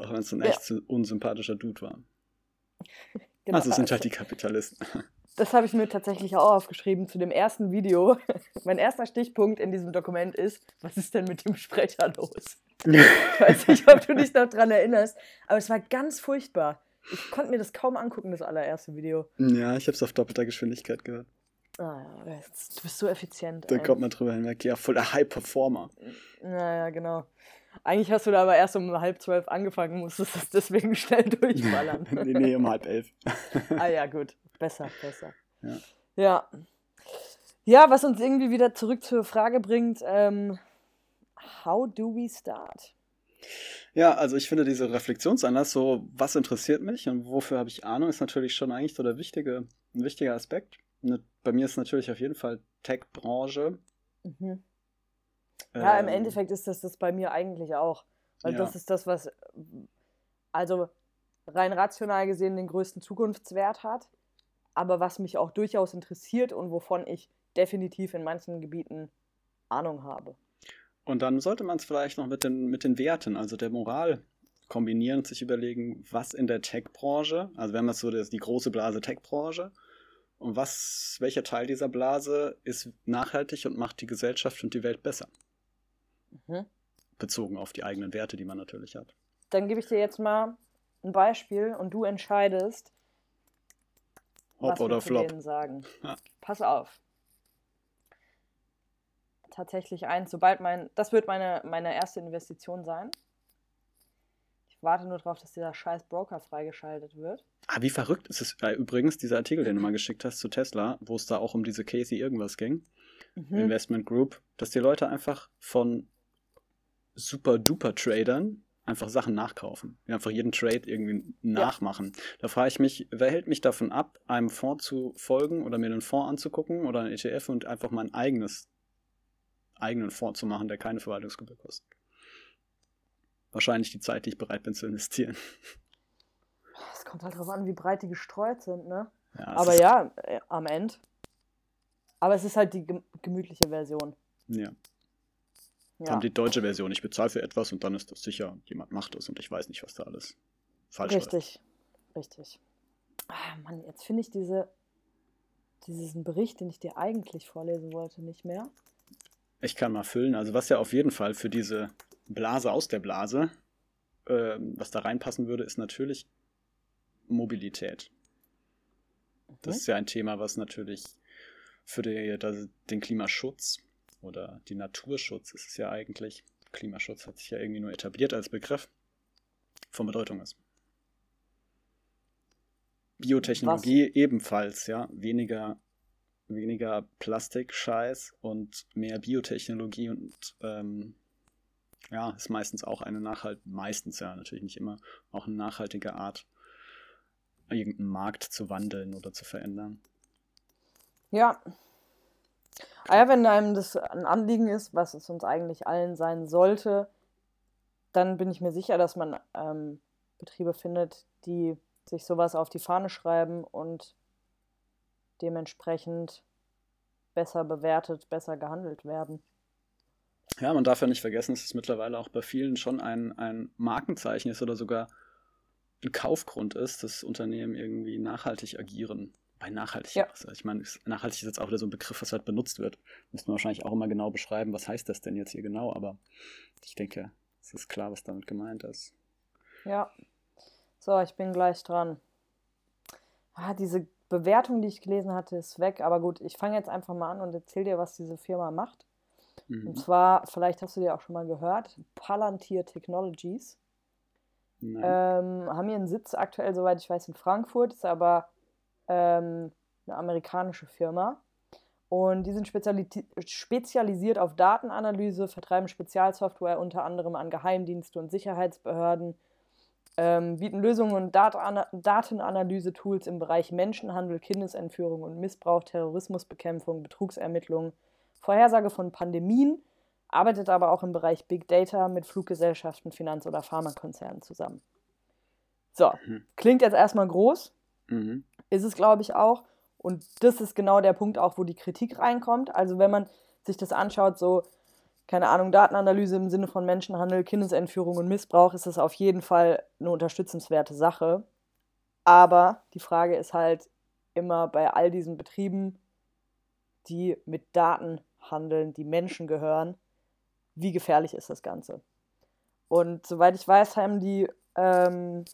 Auch wenn es ein echt ja. unsympathischer Dude war. <laughs> Genau. Also sind halt die Kapitalisten. <laughs> Das habe ich mir tatsächlich auch aufgeschrieben zu dem ersten Video. mein erster Stichpunkt in diesem Dokument ist, was ist denn mit dem Sprecher los? Ich <laughs> weiß nicht, ob du dich noch dran erinnerst, aber es war ganz furchtbar. Ich konnte mir das kaum angucken, das allererste Video. Ja, ich habe es auf doppelter Geschwindigkeit gehört. Ah ja, du bist so effizient. Da ey. kommt man drüber hinweg. Ja, voll der High Performer. Naja, genau. Eigentlich hast du da aber erst um halb zwölf angefangen, musstest es deswegen <laughs> schnell durchballern. <laughs> nee, nee, um halb elf. ah ja, gut. Besser, besser. Ja. ja. Ja, was uns irgendwie wieder zurück zur Frage bringt, ähm, how do we start? Ja, also ich finde diese Reflexionsanlass, so was interessiert mich und wofür habe ich Ahnung, ist natürlich schon eigentlich so der wichtige, ein wichtiger Aspekt. Bei mir ist natürlich auf jeden Fall Tech-Branche. Mhm. Ja, ähm, im Endeffekt ist das das bei mir eigentlich auch. Weil ja. das ist das, was also rein rational gesehen den größten Zukunftswert hat, aber was mich auch durchaus interessiert und wovon ich definitiv in manchen Gebieten Ahnung habe. Und dann sollte man es vielleicht noch mit den, mit den Werten, also der Moral kombinieren und sich überlegen, was in der Tech-Branche, also wenn man so das, die große Blase Tech-Branche, und was, welcher Teil dieser Blase ist nachhaltig und macht die Gesellschaft und die Welt besser? Mhm. Bezogen auf die eigenen Werte, die man natürlich hat. Dann gebe ich dir jetzt mal ein Beispiel und du entscheidest, Hop was oder Flop. denen sagen. Ja. Pass auf tatsächlich eins, sobald mein, das wird meine, meine erste Investition sein. Ich warte nur darauf, dass dieser scheiß Broker freigeschaltet wird. Ah, wie verrückt ist es äh, übrigens, dieser Artikel, den du mal geschickt hast zu Tesla, wo es da auch um diese Casey irgendwas ging, mhm. Investment Group, dass die Leute einfach von super-duper-Tradern einfach Sachen nachkaufen. Die einfach jeden Trade irgendwie nachmachen. Ja. Da frage ich mich, wer hält mich davon ab, einem Fonds zu folgen oder mir einen Fonds anzugucken oder ein ETF und einfach mein eigenes eigenen Fonds zu machen, der keine Verwaltungsgebühr kostet. Wahrscheinlich die Zeit, die ich bereit bin zu investieren. Es kommt halt darauf an, wie breit die gestreut sind, ne? Ja, Aber ja, äh, am Ende. Aber es ist halt die gemütliche Version. Ja. ja. Dann die deutsche Version. Ich bezahle für etwas und dann ist das sicher, jemand macht es und ich weiß nicht, was da alles falsch ist. Richtig, läuft. richtig. Ah, Mann, jetzt finde ich diese, diesen Bericht, den ich dir eigentlich vorlesen wollte, nicht mehr. Ich kann mal füllen. Also was ja auf jeden Fall für diese Blase aus der Blase, äh, was da reinpassen würde, ist natürlich Mobilität. Das ist ja ein Thema, was natürlich für die, das, den Klimaschutz oder den Naturschutz ist es ja eigentlich. Klimaschutz hat sich ja irgendwie nur etabliert als Begriff von Bedeutung ist. Biotechnologie was? ebenfalls, ja. Weniger weniger Plastikscheiß und mehr Biotechnologie und ähm, ja, ist meistens auch eine nachhaltige, meistens ja, natürlich nicht immer, auch eine nachhaltige Art, irgendeinen Markt zu wandeln oder zu verändern. Ja. Ah ja, wenn einem das ein Anliegen ist, was es uns eigentlich allen sein sollte, dann bin ich mir sicher, dass man ähm, Betriebe findet, die sich sowas auf die Fahne schreiben und dementsprechend besser bewertet, besser gehandelt werden. Ja, man darf ja nicht vergessen, dass es mittlerweile auch bei vielen schon ein, ein Markenzeichen ist oder sogar ein Kaufgrund ist, dass Unternehmen irgendwie nachhaltig agieren. Bei nachhaltig, ja. Also ich meine, nachhaltig ist jetzt auch wieder so ein Begriff, was halt benutzt wird. Müsste man wahrscheinlich auch immer genau beschreiben, was heißt das denn jetzt hier genau, aber ich denke, es ist klar, was damit gemeint ist. Ja. So, ich bin gleich dran. Ah, diese Bewertung, die ich gelesen hatte, ist weg. Aber gut, ich fange jetzt einfach mal an und erzähle dir, was diese Firma macht. Mhm. Und zwar, vielleicht hast du dir auch schon mal gehört, Palantir Technologies. Ähm, haben ihren Sitz aktuell, soweit ich weiß, in Frankfurt, ist aber ähm, eine amerikanische Firma. Und die sind spezialisiert auf Datenanalyse, vertreiben Spezialsoftware unter anderem an Geheimdienste und Sicherheitsbehörden, ähm, bieten Lösungen und Datenanalyse-Tools im Bereich Menschenhandel, Kindesentführung und Missbrauch, Terrorismusbekämpfung, Betrugsermittlung, Vorhersage von Pandemien, arbeitet aber auch im Bereich Big Data mit Fluggesellschaften, Finanz- oder Pharmakonzernen zusammen. So, mhm. klingt jetzt erstmal groß, mhm. ist es glaube ich auch. Und das ist genau der Punkt auch, wo die Kritik reinkommt. Also wenn man sich das anschaut, so keine Ahnung, Datenanalyse im Sinne von Menschenhandel, Kindesentführung und Missbrauch ist das auf jeden Fall eine unterstützenswerte Sache. Aber die Frage ist halt immer bei all diesen Betrieben, die mit Daten handeln, die Menschen gehören, wie gefährlich ist das Ganze? Und soweit ich weiß, haben die ähm,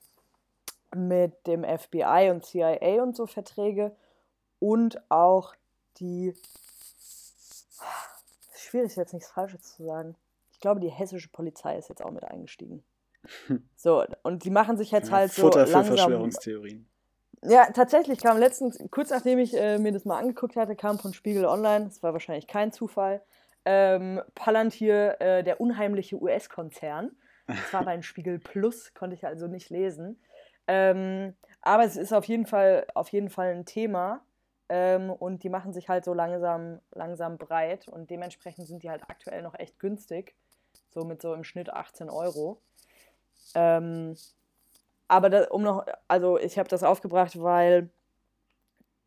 mit dem FBI und CIA und so Verträge und auch die schwierig, jetzt nichts Falsches zu sagen. Ich glaube, die hessische Polizei ist jetzt auch mit eingestiegen. So, und die machen sich jetzt ja, halt Futter so langsam. Für Verschwörungstheorien. Ja, tatsächlich kam letztens, kurz nachdem ich äh, mir das mal angeguckt hatte, kam von Spiegel Online, das war wahrscheinlich kein Zufall, ähm, Palantir, äh, der unheimliche US-Konzern. Das war bei Spiegel Plus, konnte ich also nicht lesen. Ähm, aber es ist auf jeden Fall, auf jeden Fall ein Thema. Ähm, und die machen sich halt so langsam, langsam breit und dementsprechend sind die halt aktuell noch echt günstig. So mit so im Schnitt 18 Euro. Ähm, aber da, um noch, also ich habe das aufgebracht, weil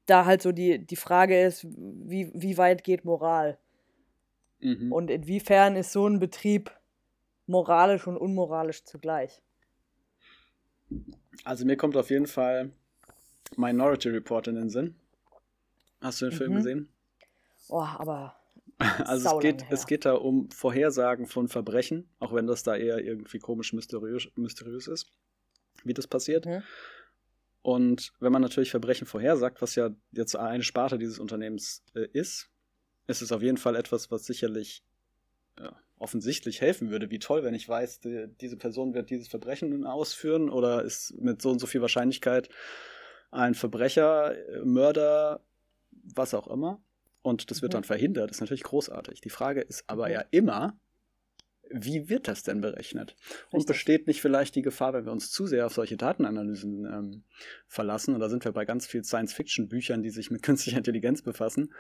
da halt so die, die Frage ist, wie, wie weit geht Moral? Mhm. Und inwiefern ist so ein Betrieb moralisch und unmoralisch zugleich? Also mir kommt auf jeden Fall Minority Report in den Sinn. Hast du den mhm. Film gesehen? Oh, aber. <laughs> Also es geht, es geht da um Vorhersagen von Verbrechen, auch wenn das da eher irgendwie komisch mysteriös, mysteriös ist, wie das passiert. Mhm. Und wenn man natürlich Verbrechen vorhersagt, was ja jetzt eine Sparte dieses Unternehmens äh, ist, ist es auf jeden Fall etwas, was sicherlich ja, offensichtlich helfen würde. Wie toll, wenn ich weiß, die, diese Person wird dieses Verbrechen ausführen oder ist mit so und so viel Wahrscheinlichkeit ein Verbrecher, äh, Mörder, was auch immer. Und das wird mhm. dann verhindert, das ist natürlich großartig. Die Frage ist aber mhm. ja immer, wie wird das denn berechnet? Richtig. Und besteht nicht vielleicht die Gefahr, wenn wir uns zu sehr auf solche Datenanalysen ähm, verlassen, und da sind wir bei ganz vielen Science-Fiction-Büchern, die sich mit <laughs> künstlicher Intelligenz befassen,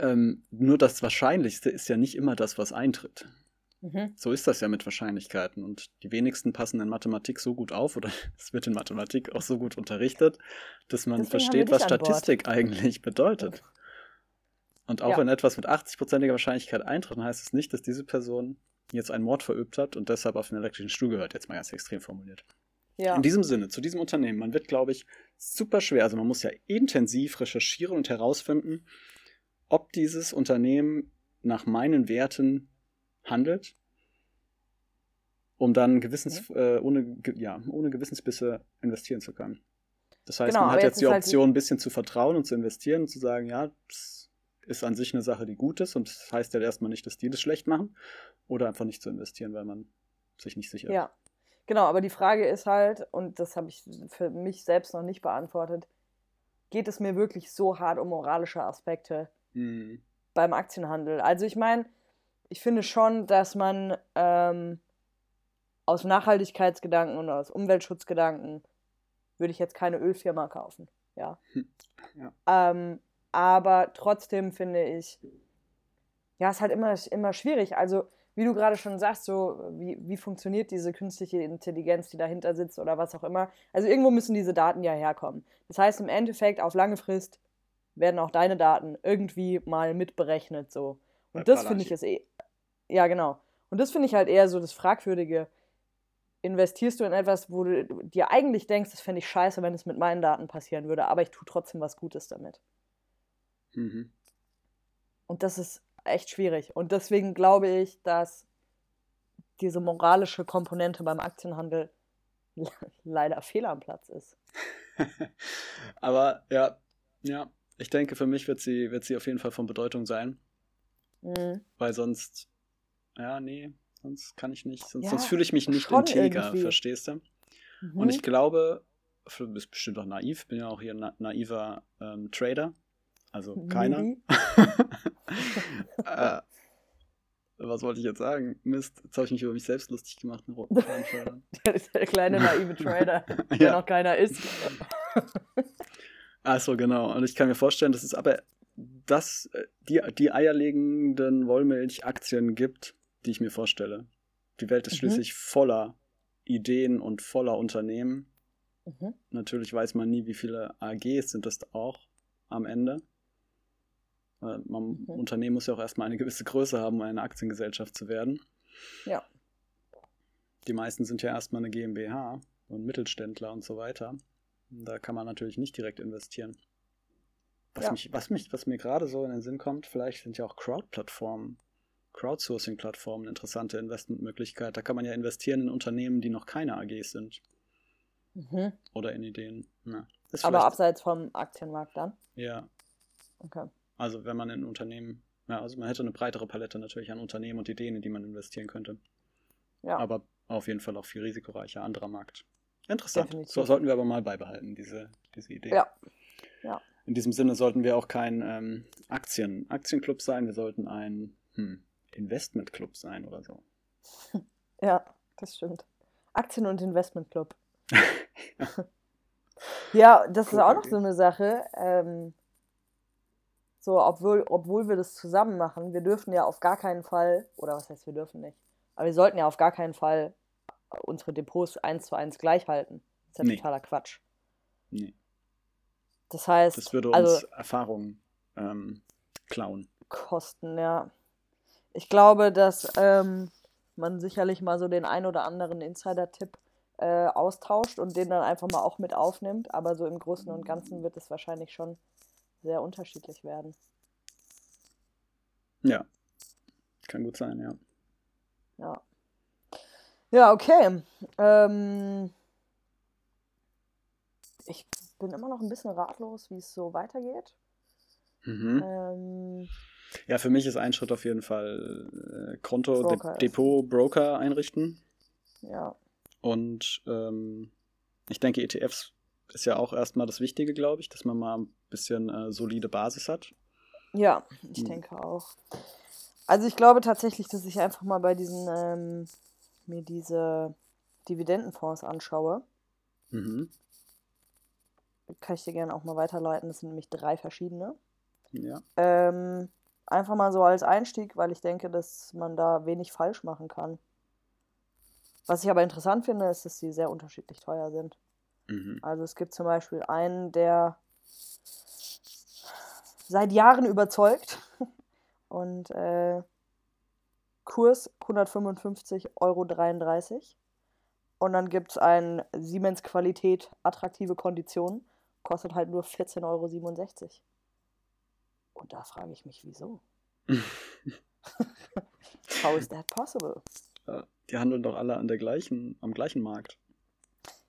ähm, nur das Wahrscheinlichste ist ja nicht immer das, was eintritt. Mhm. So ist das ja mit Wahrscheinlichkeiten. Und die wenigsten passen in Mathematik so gut auf, oder <laughs> es wird in Mathematik auch so gut unterrichtet, dass man Deswegen versteht, was Statistik eigentlich bedeutet. Und auch ja. wenn etwas mit 80-prozentiger Wahrscheinlichkeit eintritt, dann heißt es nicht, dass diese Person jetzt einen Mord verübt hat und deshalb auf den elektrischen Stuhl gehört, jetzt mal ganz extrem formuliert. Ja. In diesem Sinne, zu diesem Unternehmen, man wird, glaube ich, super schwer, also man muss ja intensiv recherchieren und herausfinden, ob dieses Unternehmen nach meinen Werten handelt, um dann Gewissens, mhm. äh, ohne, ja, ohne Gewissensbisse investieren zu können. Das heißt, genau, man hat jetzt, jetzt die halt Option, halt ein bisschen zu vertrauen und zu investieren und zu sagen, ja, das ist an sich eine Sache, die gut ist und das heißt ja erstmal nicht, dass die das schlecht machen oder einfach nicht zu investieren, weil man sich nicht sicher ist. Ja, genau, aber die Frage ist halt, und das habe ich für mich selbst noch nicht beantwortet, geht es mir wirklich so hart um moralische Aspekte mhm. beim Aktienhandel? Also ich meine, ich finde schon, dass man ähm, aus Nachhaltigkeitsgedanken und aus Umweltschutzgedanken würde ich jetzt keine Ölfirma kaufen. Ja. ja. Ähm, aber trotzdem finde ich, ja, es ist halt immer, immer schwierig. Also, wie du gerade schon sagst, so wie, wie funktioniert diese künstliche Intelligenz, die dahinter sitzt oder was auch immer. Also irgendwo müssen diese Daten ja herkommen. Das heißt, im Endeffekt auf lange Frist werden auch deine Daten irgendwie mal mitberechnet. So. Und das finde ich ist eh. Ja, genau. Und das finde ich halt eher so das Fragwürdige. Investierst du in etwas, wo du dir eigentlich denkst, das fände ich scheiße, wenn es mit meinen Daten passieren würde, aber ich tue trotzdem was Gutes damit. Mhm. Und das ist echt schwierig. Und deswegen glaube ich, dass diese moralische Komponente beim Aktienhandel <laughs> leider fehl am Platz ist. <laughs> aber ja, ja, ich denke, für mich wird sie, wird sie auf jeden Fall von Bedeutung sein. Mhm. Weil sonst, ja, nee, sonst kann ich nicht, sonst, ja, sonst fühle ich mich nicht integer, irgendwie. verstehst du? Mhm. Und ich glaube, du bist bestimmt auch naiv, bin ja auch hier ein naiver ähm, Trader. Also keiner. <laughs> äh, was wollte ich jetzt sagen? Mist, jetzt habe ich mich über mich selbst lustig gemacht, <laughs> Der ist der kleine naive Trader, <laughs> der ja. noch keiner ist. Achso, genau. Und ich kann mir vorstellen, dass es aber das, äh, die, die eierlegenden Wollmilch-Aktien gibt, die ich mir vorstelle. Die Welt ist mhm. schließlich voller Ideen und voller Unternehmen. Mhm. Natürlich weiß man nie, wie viele AGs sind das auch am Ende. Man, mhm. Unternehmen muss ja auch erstmal eine gewisse Größe haben, um eine Aktiengesellschaft zu werden. Ja. Die meisten sind ja erstmal eine GmbH und Mittelständler und so weiter. Da kann man natürlich nicht direkt investieren. Was, ja. mich, was, mich, was mir gerade so in den Sinn kommt, vielleicht sind ja auch Crowd-Plattformen, Crowdsourcing-Plattformen eine interessante Investmentmöglichkeit. Da kann man ja investieren in Unternehmen, die noch keine AGs sind. Mhm. Oder in Ideen. Ja, Aber abseits vom Aktienmarkt dann? Ja. Okay. Also wenn man in Unternehmen, ja, also man hätte eine breitere Palette natürlich an Unternehmen und Ideen, in die man investieren könnte. Ja. Aber auf jeden Fall auch viel risikoreicher anderer Markt. Interessant. Definitiv. So sollten wir aber mal beibehalten, diese, diese Idee. Ja. ja. In diesem Sinne sollten wir auch kein ähm, Aktien, Aktienclub sein, wir sollten ein hm, Investmentclub sein oder so. <laughs> Ja, das stimmt. Aktien- und Investmentclub. ja. <laughs> ja, das cool, ist auch noch so eine Sache. Ähm, so, obwohl, obwohl wir das zusammen machen, wir dürfen ja auf gar keinen Fall, oder was heißt, wir dürfen nicht, aber wir sollten ja auf gar keinen Fall unsere Depots eins zu eins gleich halten. Das ist ja nee. totaler Quatsch. Nee. Das heißt. Das würde uns also, Erfahrung ähm, klauen. Kosten, ja. Ich glaube, dass ähm, man sicherlich mal so den ein oder anderen Insider-Tipp äh, austauscht und den dann einfach mal auch mit aufnimmt. Aber so im Großen und Ganzen wird es wahrscheinlich schon sehr unterschiedlich werden. Ja. Kann gut sein, ja. Ja. Ja, okay. Ähm, ich bin immer noch ein bisschen ratlos, wie es so weitergeht. Mhm. Ähm, ja, für mich ist ein Schritt auf jeden Fall äh, Konto, De Depot, Broker einrichten. Ja. Und ähm, ich denke, ETFs ist ja auch erstmal das Wichtige, glaube ich, dass man mal ein bisschen äh, solide Basis hat. Ja, ich hm. denke auch. Also ich glaube tatsächlich, dass ich einfach mal bei diesen ähm, mir diese Dividendenfonds anschaue. Mhm. Kann ich dir gerne auch mal weiterleiten. Das sind nämlich drei verschiedene. Ja. Ähm, einfach mal so als Einstieg, weil ich denke, dass man da wenig falsch machen kann. Was ich aber interessant finde, ist, dass sie sehr unterschiedlich teuer sind. Mhm. Also es gibt zum Beispiel einen, der seit Jahren überzeugt <laughs> und äh, Kurs 155,33 Euro. Und dann gibt es einen Siemens Qualität, attraktive Konditionen, kostet halt nur 14,67 Euro. Und da frage ich mich, wieso? <laughs> How is that possible? Die handeln doch alle an der gleichen, am gleichen Markt.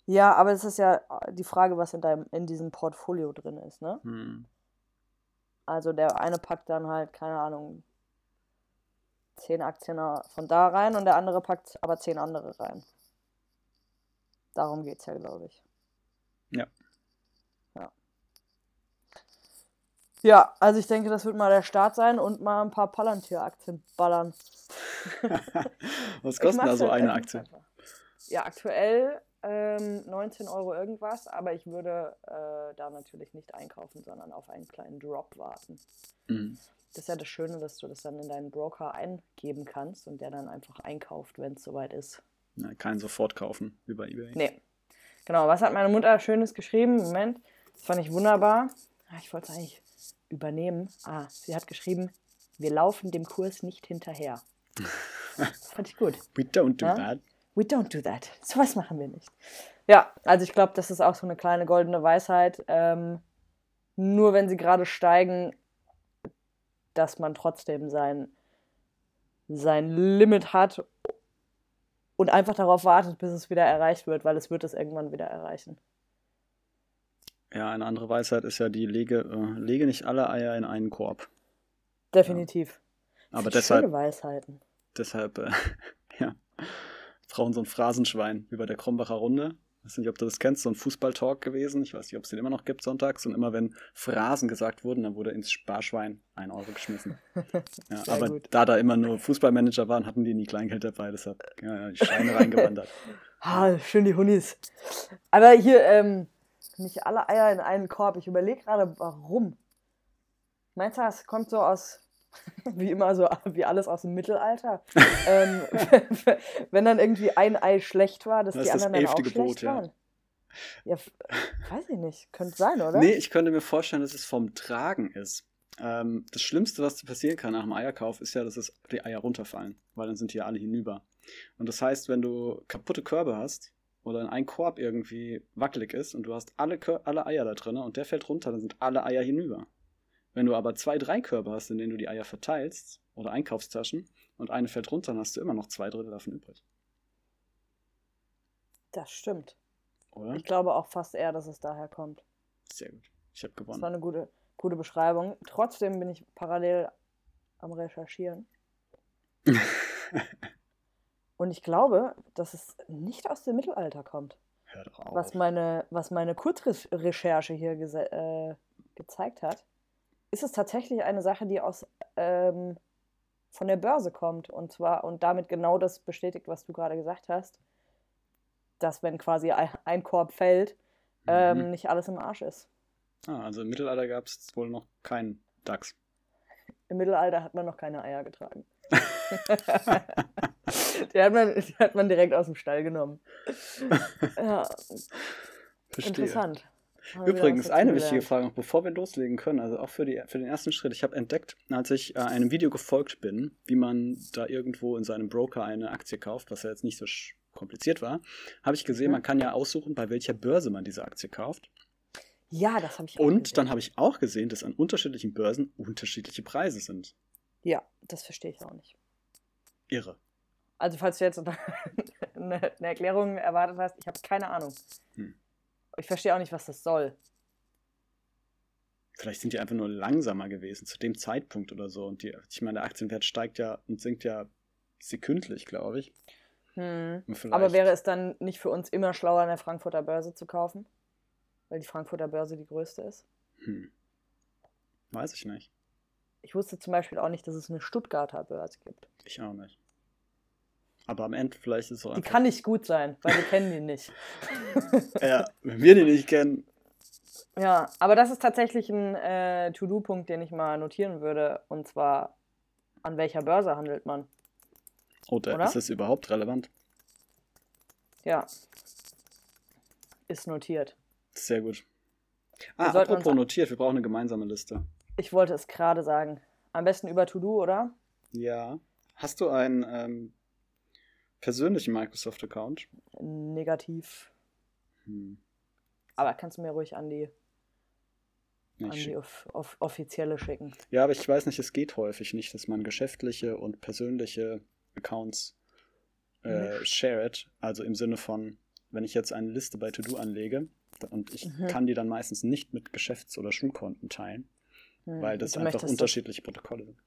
Ja, aber es ist ja die Frage, was in, deinem, in diesem Portfolio drin ist, ne? Hm. Also der eine packt dann halt, keine Ahnung, zehn Aktien von da rein und der andere packt aber zehn andere rein. Darum geht es ja, glaube ich. Ja. Ja, also ich denke, das wird mal der Start sein und mal ein paar Palantir-Aktien ballern. <laughs> Was kostet da so halt eine Aktie? Ja, aktuell ähm, 19 Euro irgendwas, aber ich würde äh, da natürlich nicht einkaufen, sondern auf einen kleinen Drop warten. Mhm. Das ist ja das Schöne, dass du das dann in deinen Broker eingeben kannst und der dann einfach einkauft, wenn es soweit ist. Ja, keinen sofort kaufen, wie bei eBay. Nee. Genau, was hat meine Mutter Schönes geschrieben? Moment, das fand ich wunderbar. Ah, Ich wollte es eigentlich übernehmen. Ah, sie hat geschrieben, wir laufen dem Kurs nicht hinterher. Das <laughs> fand ich gut. We don't do Ja? that. We don't do that. So was machen wir nicht. Ja, also ich glaube, das ist auch so eine kleine goldene Weisheit. Ähm, nur wenn sie gerade steigen, dass man trotzdem sein, sein Limit hat und einfach darauf wartet, bis es wieder erreicht wird, weil es wird es irgendwann wieder erreichen. Ja, eine andere Weisheit ist ja die, lege, äh, lege nicht alle Eier in einen Korb. Definitiv. Aber Schöne deshalb, Weisheiten. deshalb, äh, <laughs> ja, Frauen so ein Phrasenschwein, wie bei der Krombacher Runde. Ich weiß nicht, ob du das kennst, so ein Fußballtalk gewesen. Ich weiß nicht, ob es den immer noch gibt sonntags. Und immer wenn Phrasen gesagt wurden, dann wurde ins Sparschwein ein Euro geschmissen. <laughs> Ja, aber gut. da da immer nur Fußballmanager waren, hatten die nie Kleingeld dabei. Deshalb ja, ja, die Scheine reingewandert. <laughs> Ah, schön die Hunis. Aber hier, ähm, nicht alle Eier in einen Korb. Ich überlege gerade, warum. Meinst du, das kommt so aus, <laughs> wie immer so, wie alles aus dem Mittelalter? <laughs> ähm, <laughs> wenn dann irgendwie ein Ei schlecht war, dass Das die ist das anderen dann auch Gebot, schlecht ja. waren? Ja, weiß ich nicht. Könnte sein, oder? Nee, ich könnte mir vorstellen, dass es vom Tragen ist. Ähm, das Schlimmste, was passieren kann nach dem Eierkauf, ist ja, dass es die Eier runterfallen, weil dann sind die ja alle hinüber. Und das heißt, wenn du kaputte Körbe hast oder ein Korb irgendwie wackelig ist und du hast alle, alle Eier da drin und der fällt runter, dann sind alle Eier hinüber. Wenn du aber zwei, drei Körbe hast, in denen du die Eier verteilst oder Einkaufstaschen und eine fällt runter, dann hast du immer noch zwei Drittel davon übrig. Das stimmt. Oder? Ich glaube auch fast eher, dass es daher kommt. Sehr gut. Ich habe Das war gewonnen. eine gute, gute Beschreibung. Trotzdem bin ich parallel am Recherchieren. <laughs> Und ich glaube, dass es nicht aus dem Mittelalter kommt. Hör doch auf. Was meine, was meine Kurzrecherche hier äh, gezeigt hat, ist es tatsächlich eine Sache, die aus ähm, von der Börse kommt. Und zwar, und damit genau das bestätigt, was du gerade gesagt hast, dass wenn quasi ein Korb fällt, ähm, Mhm. nicht alles im Arsch ist. Ah, also im Mittelalter gab es wohl noch keinen Dachs. Im Mittelalter hat man noch keine Eier getragen. <laughs> <laughs> <laughs> die, hat man, die hat man direkt aus dem Stall genommen. <laughs> Ja, Verstehe. interessant. Übrigens, eine wichtige Frage noch, bevor wir loslegen können, also auch für, die, für den ersten Schritt. Ich habe entdeckt, als ich äh, einem Video gefolgt bin, wie man da irgendwo in seinem Broker eine Aktie kauft, was ja jetzt nicht so kompliziert war, habe ich gesehen, Mhm. man kann ja aussuchen, bei welcher Börse man diese Aktie kauft. Ja, das habe ich auch Und gesehen. dann habe ich auch gesehen, dass an unterschiedlichen Börsen unterschiedliche Preise sind. Ja, das verstehe ich auch nicht. Irre. Also, falls du jetzt <laughs> eine, eine Erklärung erwartet hast, ich habe keine Ahnung. Hm. Ich verstehe auch nicht, was das soll. Vielleicht sind die einfach nur langsamer gewesen zu dem Zeitpunkt oder so. Und die, ich meine, der Aktienwert steigt ja und sinkt ja sekündlich, glaube ich. Hm. Aber wäre es dann nicht für uns immer schlauer, an der Frankfurter Börse zu kaufen? Weil die Frankfurter Börse die größte ist. Hm. Weiß ich nicht. Ich wusste zum Beispiel auch nicht, dass es eine Stuttgarter Börse gibt. Ich auch nicht. Aber am Ende vielleicht ist es auch Die kann nicht gut sein, weil wir kennen die nicht. <laughs> Ja, wenn wir die nicht kennen. Ja, aber das ist tatsächlich ein äh, To-Do-Punkt, den ich mal notieren würde. Und zwar, an welcher Börse handelt man? Oder, Oder? ist es überhaupt relevant? Ja. Ist notiert. Sehr gut. Ah, sollten apropos uns- notiert, wir brauchen eine gemeinsame Liste. Ich wollte es gerade sagen. Am besten über To-Do, oder? Ja. Hast du einen ähm, persönlichen Microsoft-Account? Negativ. Hm. Aber kannst du mir ruhig an die, an die off off offizielle schicken. Ja, aber ich weiß nicht, es geht häufig nicht, dass man geschäftliche und persönliche Accounts äh, shared. Also im Sinne von, wenn ich jetzt eine Liste bei To-Do anlege und ich Mhm. kann die dann meistens nicht mit Geschäfts- oder Schulkonten teilen, Hm, weil das du einfach unterschiedliche Protokolle sind.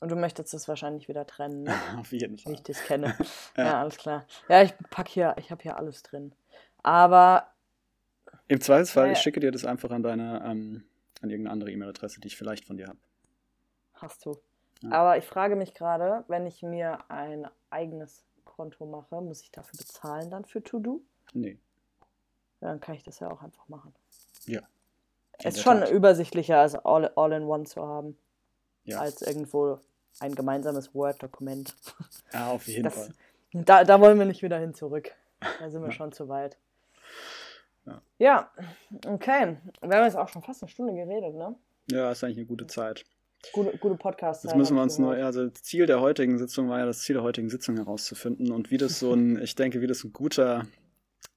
Und du möchtest es wahrscheinlich wieder trennen, ne? <laughs> Auf jeden wie Fall. ich das kenne. <laughs> Ja. ja. alles klar. Ja, ich pack hier, ich habe hier alles drin. Aber Im Zweifelsfall, Ja, ich ja. schicke dir das einfach an deine, ähm, an irgendeine andere E-Mail-Adresse, die ich vielleicht von dir habe. hast du. Ja. Aber ich frage mich gerade, wenn ich mir ein eigenes Konto mache, muss ich dafür bezahlen dann für To-Do? Nee. Dann kann ich das ja auch einfach machen. Ja. Es ist schon Tat. übersichtlicher, als all, all in one zu haben. ja. als irgendwo ein gemeinsames Word-Dokument. Ja, <laughs> auf jeden das, Fall. Da, da wollen wir nicht wieder hin zurück. Da sind wir ja. schon zu weit. Ja. ja, okay. Wir haben jetzt auch schon fast eine Stunde geredet, ne? Ja, ist eigentlich eine gute Zeit. Gute, gute podcast Jetzt müssen wir uns nur, also das Ziel der heutigen Sitzung war ja das Ziel der heutigen Sitzung herauszufinden und wie das so ein, <laughs> ich denke, wie das ein guter,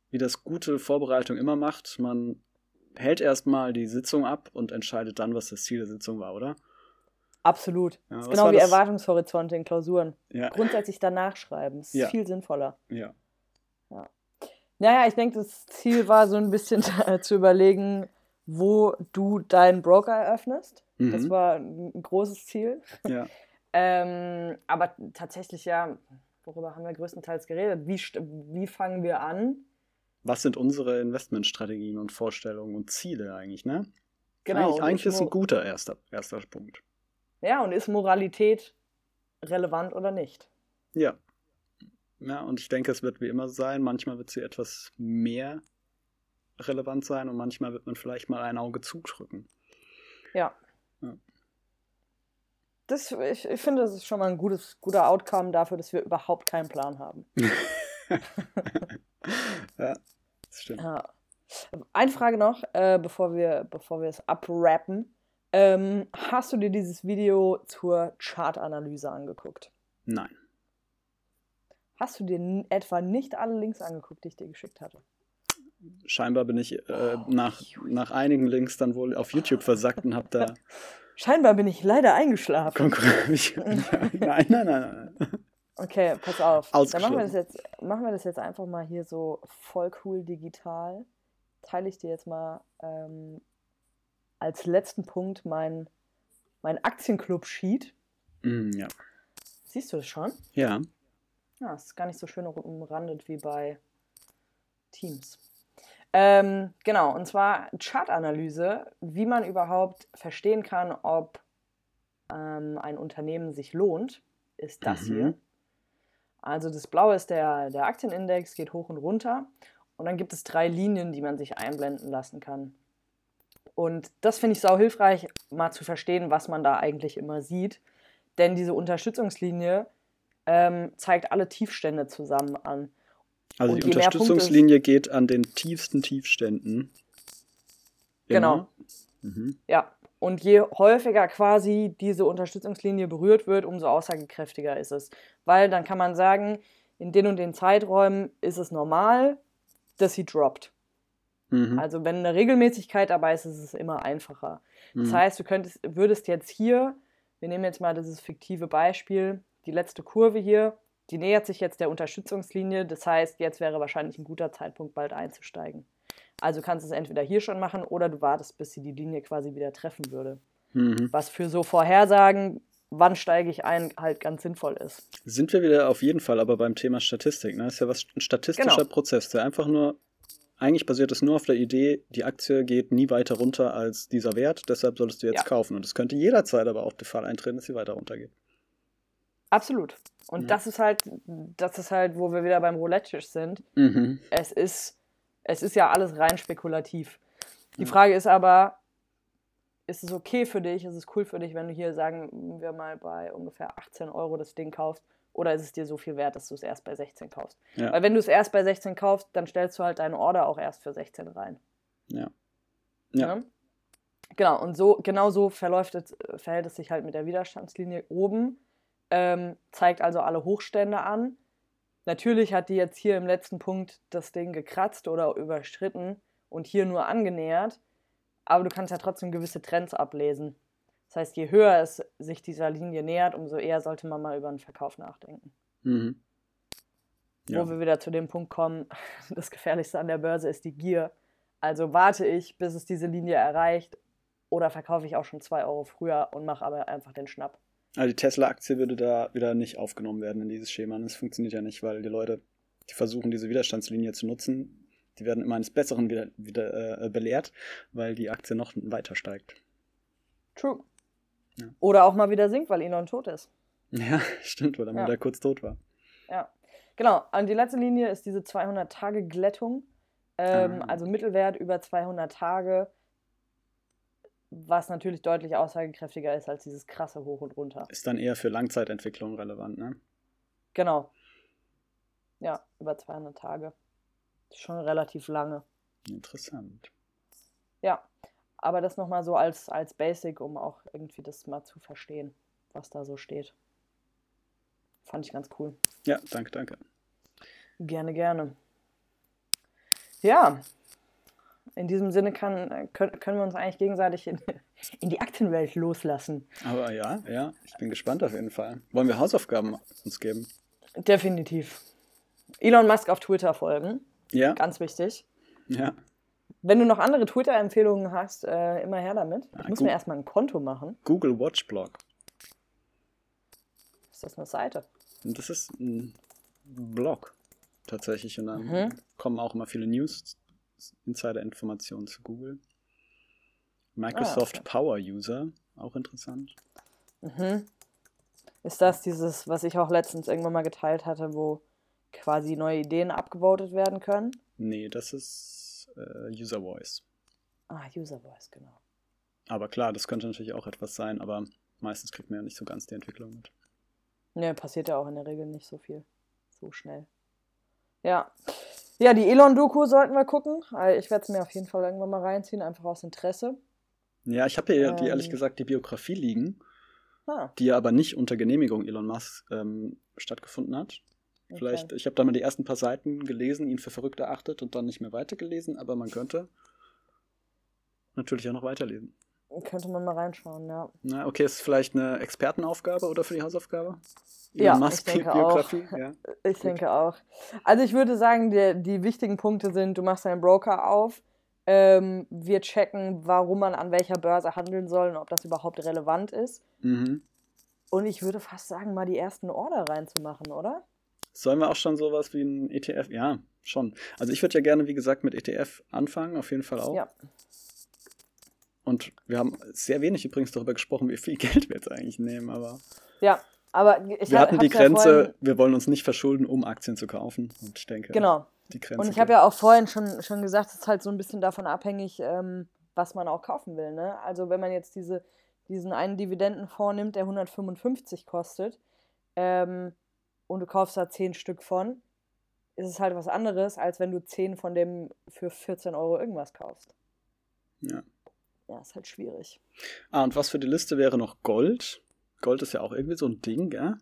wie das gute Vorbereitung immer macht. Man hält erstmal die Sitzung ab und entscheidet dann, was das Ziel der Sitzung war, oder? Absolut. Ja, ist genau wie das? Erwartungshorizonte in Klausuren. Ja. Grundsätzlich danach schreiben. Das ist ja. viel sinnvoller. Ja. ja. Naja, ich denke, das Ziel war so ein bisschen <laughs> zu überlegen, wo du deinen Broker eröffnest. Mhm. Das war ein großes Ziel. Ja. <laughs> ähm, aber tatsächlich ja, worüber haben wir größtenteils geredet? Wie, wie fangen wir an? Was sind unsere Investmentstrategien und Vorstellungen und Ziele eigentlich, ne? Genau. Eigentlich, eigentlich ist ein guter erster, erster Punkt. Ja, und ist Moralität relevant oder nicht? Ja. Ja, und ich denke, es wird wie immer sein. Manchmal wird sie etwas mehr relevant sein und manchmal wird man vielleicht mal ein Auge zudrücken. Ja. ja. Das, ich, ich finde, das ist schon mal ein gutes, guter Outcome dafür, dass wir überhaupt keinen Plan haben. <laughs> ja, das stimmt. Ja. Eine Frage noch, äh, bevor wir, bevor wir es abrappen. Ähm, hast du dir dieses Video zur Chartanalyse angeguckt? Nein. Hast du dir etwa nicht alle Links angeguckt, die ich dir geschickt hatte? Scheinbar bin ich äh, nach, nach einigen Links dann wohl auf YouTube versackt und habe da. <laughs> Scheinbar bin ich leider eingeschlafen. <laughs> nein, nein, nein, nein. Okay, pass auf. Dann machen wir, das jetzt, machen wir das jetzt einfach mal hier so voll cool digital. Teile ich dir jetzt mal ähm, als letzten Punkt mein, mein Aktienclub-Sheet. Mm, ja. Siehst du das schon? Ja. Ja, es ist gar nicht so schön umrandet wie bei Teams. Ähm, genau, und zwar Chartanalyse, wie man überhaupt verstehen kann, ob ähm, ein Unternehmen sich lohnt, ist das mhm. hier. Also das Blaue ist der, der Aktienindex, geht hoch und runter. Und dann gibt es drei Linien, die man sich einblenden lassen kann. Und das finde ich sau hilfreich, mal zu verstehen, was man da eigentlich immer sieht. Denn diese Unterstützungslinie ähm, zeigt alle Tiefstände zusammen an. Also Und die Unterstützungslinie geht an den tiefsten Tiefständen. Immer. Genau. Mhm. Ja. Und je häufiger quasi diese Unterstützungslinie berührt wird, umso aussagekräftiger ist es. Weil dann kann man sagen, in den und den Zeiträumen ist es normal, dass sie droppt. Mhm. Also wenn eine Regelmäßigkeit dabei ist, ist es immer einfacher. Das mhm. heißt, du könntest, würdest jetzt hier, wir nehmen jetzt mal dieses fiktive Beispiel, die letzte Kurve hier, die nähert sich jetzt der Unterstützungslinie. Das heißt, jetzt wäre wahrscheinlich ein guter Zeitpunkt, bald einzusteigen. Also kannst du es entweder hier schon machen oder du wartest, bis sie die Linie quasi wieder treffen würde. Mhm. Was für so Vorhersagen, wann steige ich ein, halt ganz sinnvoll ist. Sind wir wieder auf jeden Fall aber beim Thema Statistik. Ne? Das ist ja was, ein statistischer genau. Prozess, der einfach nur eigentlich basiert es nur auf der Idee, die Aktie geht nie weiter runter als dieser Wert, deshalb solltest du jetzt ja. kaufen. Und es könnte jederzeit aber auch der Fall eintreten, dass sie weiter runtergeht. Absolut. Und ja. das ist halt, das ist halt, wo wir wieder beim Roulette-Tisch sind. Mhm. Es ist, es ist ja alles rein spekulativ. Die ja. Frage ist aber, ist es okay für dich, ist es cool für dich, wenn du hier, sagen wir mal, bei ungefähr 18 Euro das Ding kaufst oder ist es dir so viel wert, dass du es erst bei 16 kaufst? Ja. Weil wenn du es erst bei 16 kaufst, dann stellst du halt deine Order auch erst für 16 rein. Ja. Ja. ja? Genau, und so, genau so verläuft es, verhält es sich halt mit der Widerstandslinie oben. Ähm, zeigt also alle Hochstände an. Natürlich hat die jetzt hier im letzten Punkt das Ding gekratzt oder überschritten und hier nur angenähert. Aber du kannst ja trotzdem gewisse Trends ablesen. Das heißt, je höher es sich dieser Linie nähert, umso eher sollte man mal über einen Verkauf nachdenken. Mhm. Ja. Wo wir wieder zu dem Punkt kommen, <laughs> das Gefährlichste an der Börse ist die Gier. Also warte ich, bis es diese Linie erreicht oder verkaufe ich auch schon zwei Euro früher und mache aber einfach den Schnapp. Also die Tesla-Aktie würde da wieder nicht aufgenommen werden in dieses Schema. Das funktioniert ja nicht, weil die Leute, die versuchen, diese Widerstandslinie zu nutzen, die werden immer eines Besseren wieder, wieder äh, belehrt, weil die Aktie noch weiter steigt. True. Ja. Oder auch mal wieder sinkt, weil Elon tot ist. Ja, <laughs> stimmt, weil er ja. mal da kurz tot war. Ja, genau. Und die letzte Linie ist diese 200-Tage-Glättung. Ähm, ah. Also Mittelwert über 200 Tage. was natürlich deutlich aussagekräftiger ist als dieses krasse Hoch und Runter. Ist dann eher für Langzeitentwicklung relevant, ne? Genau. Ja, über 200 Tage. Schon relativ lange. Interessant. Ja, aber das nochmal so als, als Basic, um auch irgendwie das mal zu verstehen, was da so steht. Fand ich ganz cool. Ja, danke, danke. Gerne, gerne. Ja, in diesem Sinne kann, können, können wir uns eigentlich gegenseitig in, in die Aktenwelt loslassen. Aber ja, ja, ich bin gespannt auf jeden Fall. Wollen wir Hausaufgaben uns geben? Definitiv. Elon Musk auf Twitter folgen. Ja. Ganz wichtig. Ja. Wenn du noch andere Twitter-Empfehlungen hast, äh, immer her damit. Ich Ja, muss gut. mir erstmal ein Konto machen. Google Watch Blog. Ist das eine Seite? Das ist ein Blog tatsächlich. Und dann Mhm. kommen auch immer viele News, Insider-Informationen zu Google. Microsoft Ah, okay. Power User, auch interessant. Mhm. Ist das dieses, was ich auch letztens irgendwann mal geteilt hatte, wo quasi neue Ideen abgevotet werden können? Nee, das ist äh, User Voice. Ah, User Voice, genau. Aber klar, das könnte natürlich auch etwas sein, aber meistens kriegt man ja nicht so ganz die Entwicklung mit. Ne, passiert ja auch in der Regel nicht so viel. So schnell. Ja. Ja, die Elon-Doku sollten wir gucken. Also Ich werde es mir auf jeden Fall irgendwann mal reinziehen, einfach aus Interesse. Ja, ich habe hier die, ehrlich Ähm. gesagt die Biografie liegen, Ah, die ja aber nicht unter Genehmigung Elon Musk ähm, stattgefunden hat. Okay. Vielleicht, ich habe da mal die ersten paar Seiten gelesen, ihn für verrückt erachtet und dann nicht mehr weitergelesen, aber man könnte natürlich auch noch weiterlesen. Könnte man mal reinschauen, ja. Na, okay, ist vielleicht eine Expertenaufgabe oder für die Hausaufgabe? Ja, Elon ich Musk denke Biografie, ja. <laughs> Ich Gut. denke auch. Also ich würde sagen, die, die wichtigen Punkte sind, du machst deinen Broker auf, ähm, wir checken, warum man an welcher Börse handeln soll und ob das überhaupt relevant ist. Mhm. Und ich würde fast sagen, mal die ersten Order reinzumachen, oder? Sollen wir auch schon sowas wie ein ETF? Ja, schon. Also ich würde ja gerne, wie gesagt, mit ETF anfangen, auf jeden Fall auch. Ja. Und wir haben sehr wenig übrigens darüber gesprochen, wie viel <laughs> Geld wir jetzt eigentlich nehmen, aber Ja, aber ich wir hab- hatten die ja Grenze, vorhin- wir wollen uns nicht verschulden, um Aktien zu kaufen. Und ich denke, Genau. die Grenze. Und ich habe ja auch vorhin schon, schon gesagt, es ist halt so ein bisschen davon abhängig, ähm, was man auch kaufen will. Ne? Also wenn man jetzt diese, diesen einen Dividendenfonds nimmt, der 155 kostet, ähm, und du kaufst da 10 Stück von, ist es halt was anderes, als wenn du 10 von dem für 14 Euro irgendwas kaufst. Ja. Ja, ist halt schwierig. Ah, und was für die Liste wäre noch Gold? Gold ist ja auch irgendwie so ein Ding, gell?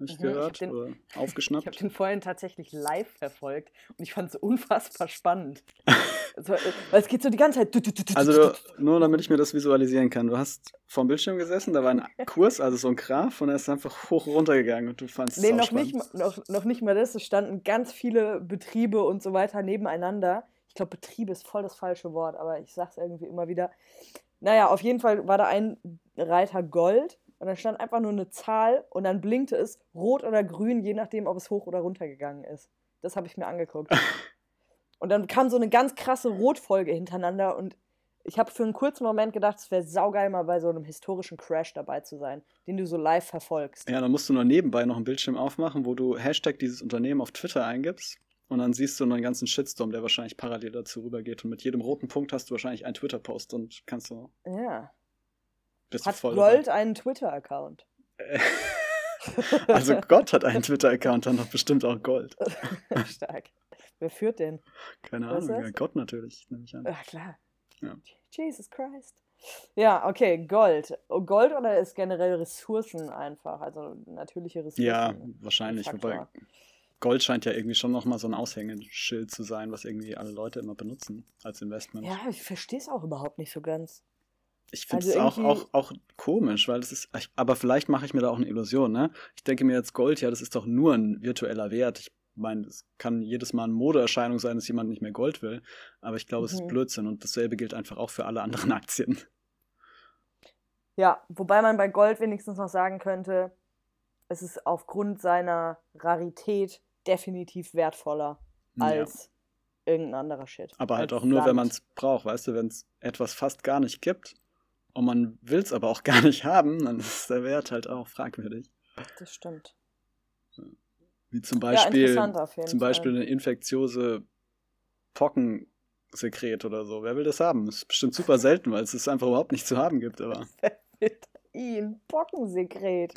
Habe ich Mhm, ich gehört hab den- oder <laughs> Ich habe aufgeschnappt. den vorhin tatsächlich live verfolgt und ich fand es unfassbar spannend. also, äh, weil es geht so die ganze Zeit. Also nur damit ich mir das visualisieren kann, du hast vorm Bildschirm gesessen, da war ein <laughs> Kurs, also so ein Graph und er ist einfach hoch runtergegangen und du fandest es Nee, noch spannend. nicht, mal- noch, noch nicht mal das. Es standen ganz viele Betriebe und so weiter nebeneinander. Ich glaube, Betriebe ist voll das falsche Wort, aber ich sag's irgendwie immer wieder. Naja, auf jeden Fall war da ein Reiter Gold und dann stand einfach nur eine Zahl und dann blinkte es rot oder grün, je nachdem, ob es hoch oder runter gegangen ist. Das habe ich mir angeguckt. <laughs> und dann kam so eine ganz krasse Rotfolge hintereinander und ich habe für einen kurzen Moment gedacht, es wäre saugeil, mal bei so einem historischen Crash dabei zu sein, den du so live verfolgst. Ja, dann musst du nur nebenbei noch einen Bildschirm aufmachen, wo du Hashtag dieses Unternehmen auf Twitter eingibst und dann siehst du noch einen ganzen Shitstorm, der wahrscheinlich parallel dazu rübergeht und mit jedem roten Punkt hast du wahrscheinlich einen Twitter-Post und kannst du, Ja. Bist Hat voll Gold einen Twitter-Account? <laughs> Also Gott hat einen Twitter-Account, dann hat bestimmt auch Gold. <laughs> Stark. Wer führt den? Keine Was Ahnung, ja, Gott natürlich, nehme ich an. Ja, klar. Ja. Jesus Christ. Ja, okay, Gold. Oh, Gold oder ist generell Ressourcen einfach? Also natürliche Ressourcen. Ja, wahrscheinlich. ein Wobei. Gold scheint ja irgendwie schon nochmal so ein Aushängeschild zu sein, was irgendwie alle Leute immer benutzen als Investment. Ja, ich verstehe es auch überhaupt nicht so ganz. Ich finde Also es auch, irgendwie- auch, auch komisch, weil das ist, aber vielleicht mache ich mir da auch eine Illusion, ne? Ich denke mir jetzt Gold, ja, das ist doch nur ein virtueller Wert. Ich meine, es kann jedes Mal eine Modeerscheinung sein, dass jemand nicht mehr Gold will, aber ich glaube, es ist Mhm. Blödsinn und dasselbe gilt einfach auch für alle anderen <laughs> Aktien. Ja, wobei man bei Gold wenigstens noch sagen könnte, es ist aufgrund seiner Rarität definitiv wertvoller Ja. als irgendein anderer Shit. Aber halt auch nur, wenn Sand. man es braucht, weißt du, wenn es etwas fast gar nicht gibt und man will es aber auch <laughs> gar nicht haben, dann ist der Wert halt auch fragwürdig. Das stimmt. Wie zum Ja, Beispiel, jeden zum Fall. Beispiel eine infektiöse Pocken Pockensekret oder so. Wer will das haben? Das ist bestimmt super selten, weil es es einfach überhaupt nicht zu haben gibt, aber. <laughs> Ihn, Pockensekret.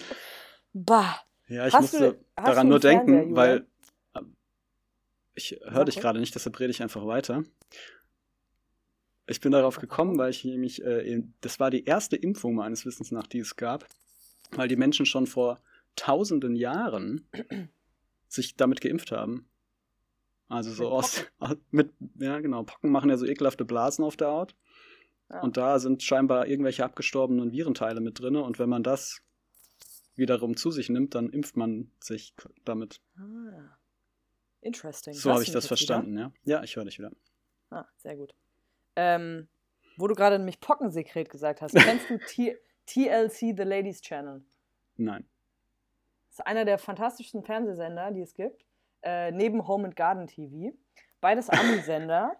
Bah. Ja, ich Hast musste du- daran nur Fernseher, denken, Julia? weil ich höre dich gerade nicht, deshalb rede ich einfach weiter. Ich bin darauf gekommen, weil ich nämlich, äh, das war die erste Impfung meines Wissens nach, die es gab, weil die Menschen schon vor tausenden Jahren <clears throat> sich damit geimpft haben. Also so Mit <laughs> aus, mit, ja genau, Pocken machen ja so ekelhafte Blasen auf der Haut. Ja. Und da sind scheinbar irgendwelche abgestorbenen Virenteile mit drin. Und wenn man das wiederum zu sich nimmt, dann impft man sich damit. Ah. Interesting. So habe ich das jetzt wieder? verstanden, ja. Ja, ich höre dich wieder. Ah, sehr gut. Ähm, wo du gerade nämlich Pockensekret gesagt hast, kennst du T TLC, The Ladies Channel? Nein. Das ist einer der fantastischsten Fernsehsender, die es gibt, äh, neben Home and Garden TV. Beides Ami-Sender.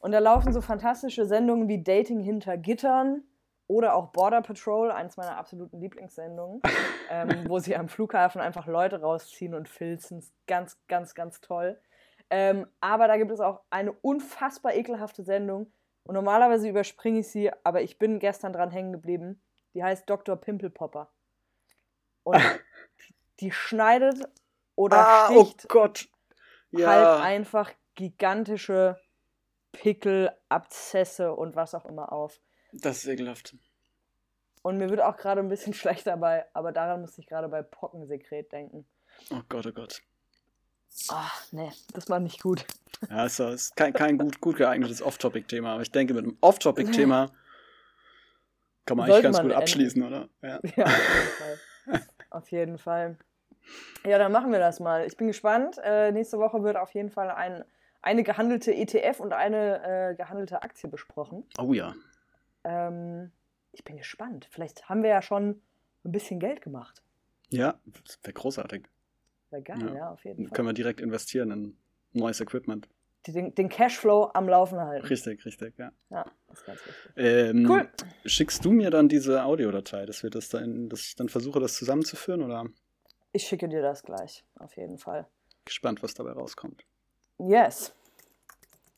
Und da laufen so fantastische Sendungen wie Dating hinter Gittern oder auch Border Patrol, eins meiner absoluten Lieblingssendungen, ähm, <laughs> wo sie am Flughafen einfach Leute rausziehen und filzen. Ganz, ganz, ganz toll. Ähm, aber da gibt es auch eine unfassbar ekelhafte Sendung. Und normalerweise überspringe ich sie, aber ich bin gestern dran hängen geblieben. Die heißt Dr. Pimpelpopper. Und <laughs> die schneidet oder sticht oh Gott. halt einfach gigantische Pickel, Abzesse und was auch immer auf. das ist ekelhaft. Und mir wird auch gerade ein bisschen <laughs> schlecht dabei, aber daran musste ich gerade bei Pockensekret denken. Oh Gott, oh Gott. Ach, nee, das war nicht gut. Ja, ist, ist kein, kein gut, gut geeignetes Off-Topic-Thema, aber ich denke, mit einem Off-Topic-Thema kann man eigentlich Sollte ganz man gut enden. abschließen, oder? Ja. <laughs> Ja, auf jeden Fall. Auf jeden Fall. Ja, dann machen wir das mal. Ich bin gespannt. Äh, nächste Woche wird auf jeden Fall ein, eine gehandelte ETF und eine äh, gehandelte Aktie besprochen. Oh ja. Ähm, ich bin gespannt. Vielleicht haben wir ja schon ein bisschen Geld gemacht. Ja, das wäre großartig. Wäre geil, ja. Ja. auf jeden Fall. können wir direkt investieren in neues Equipment. Den, den Cashflow am Laufen halten. Richtig, richtig, ja. Ja, das ist ganz wichtig. Ähm, Cool. Schickst du mir dann diese Audiodatei, dass wir das dann, dass ich dann versuche, das zusammenzuführen oder Ich schicke dir das gleich, auf jeden Fall. gespannt, was dabei rauskommt? Yes.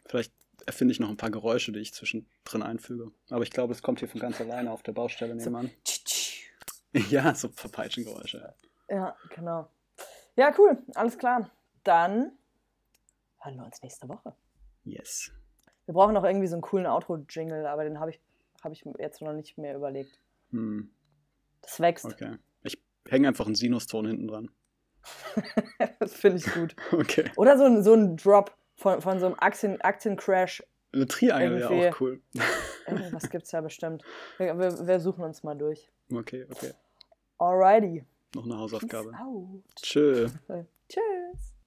Vielleicht erfinde ich noch ein paar Geräusche, die ich zwischendrin einfüge. Aber ich glaube, es kommt hier von ganz alleine auf der Baustelle nebenan. Tsch. <laughs> Ja, so Verpeitschengeräusche. Ja, genau. Ja, cool. Alles klar. Dann hören wir uns nächste Woche. Yes. Wir brauchen noch irgendwie so einen coolen Outro-Jingle, aber den habe ich, hab ich jetzt noch nicht mehr überlegt. Hm, Das wächst. okay. Ich hänge einfach einen Sinuston hinten dran. <laughs> das finde ich gut. <laughs> Okay. Oder so ein, so ein Drop von, von so einem Aktien, Aktiencrash. Eine Triangel wäre auch cool. <laughs> Irgendwas gibt es ja bestimmt. Wir, wir, wir suchen uns mal durch. Okay, okay. Alrighty. Noch eine Hausaufgabe. Tschö. Tschüss.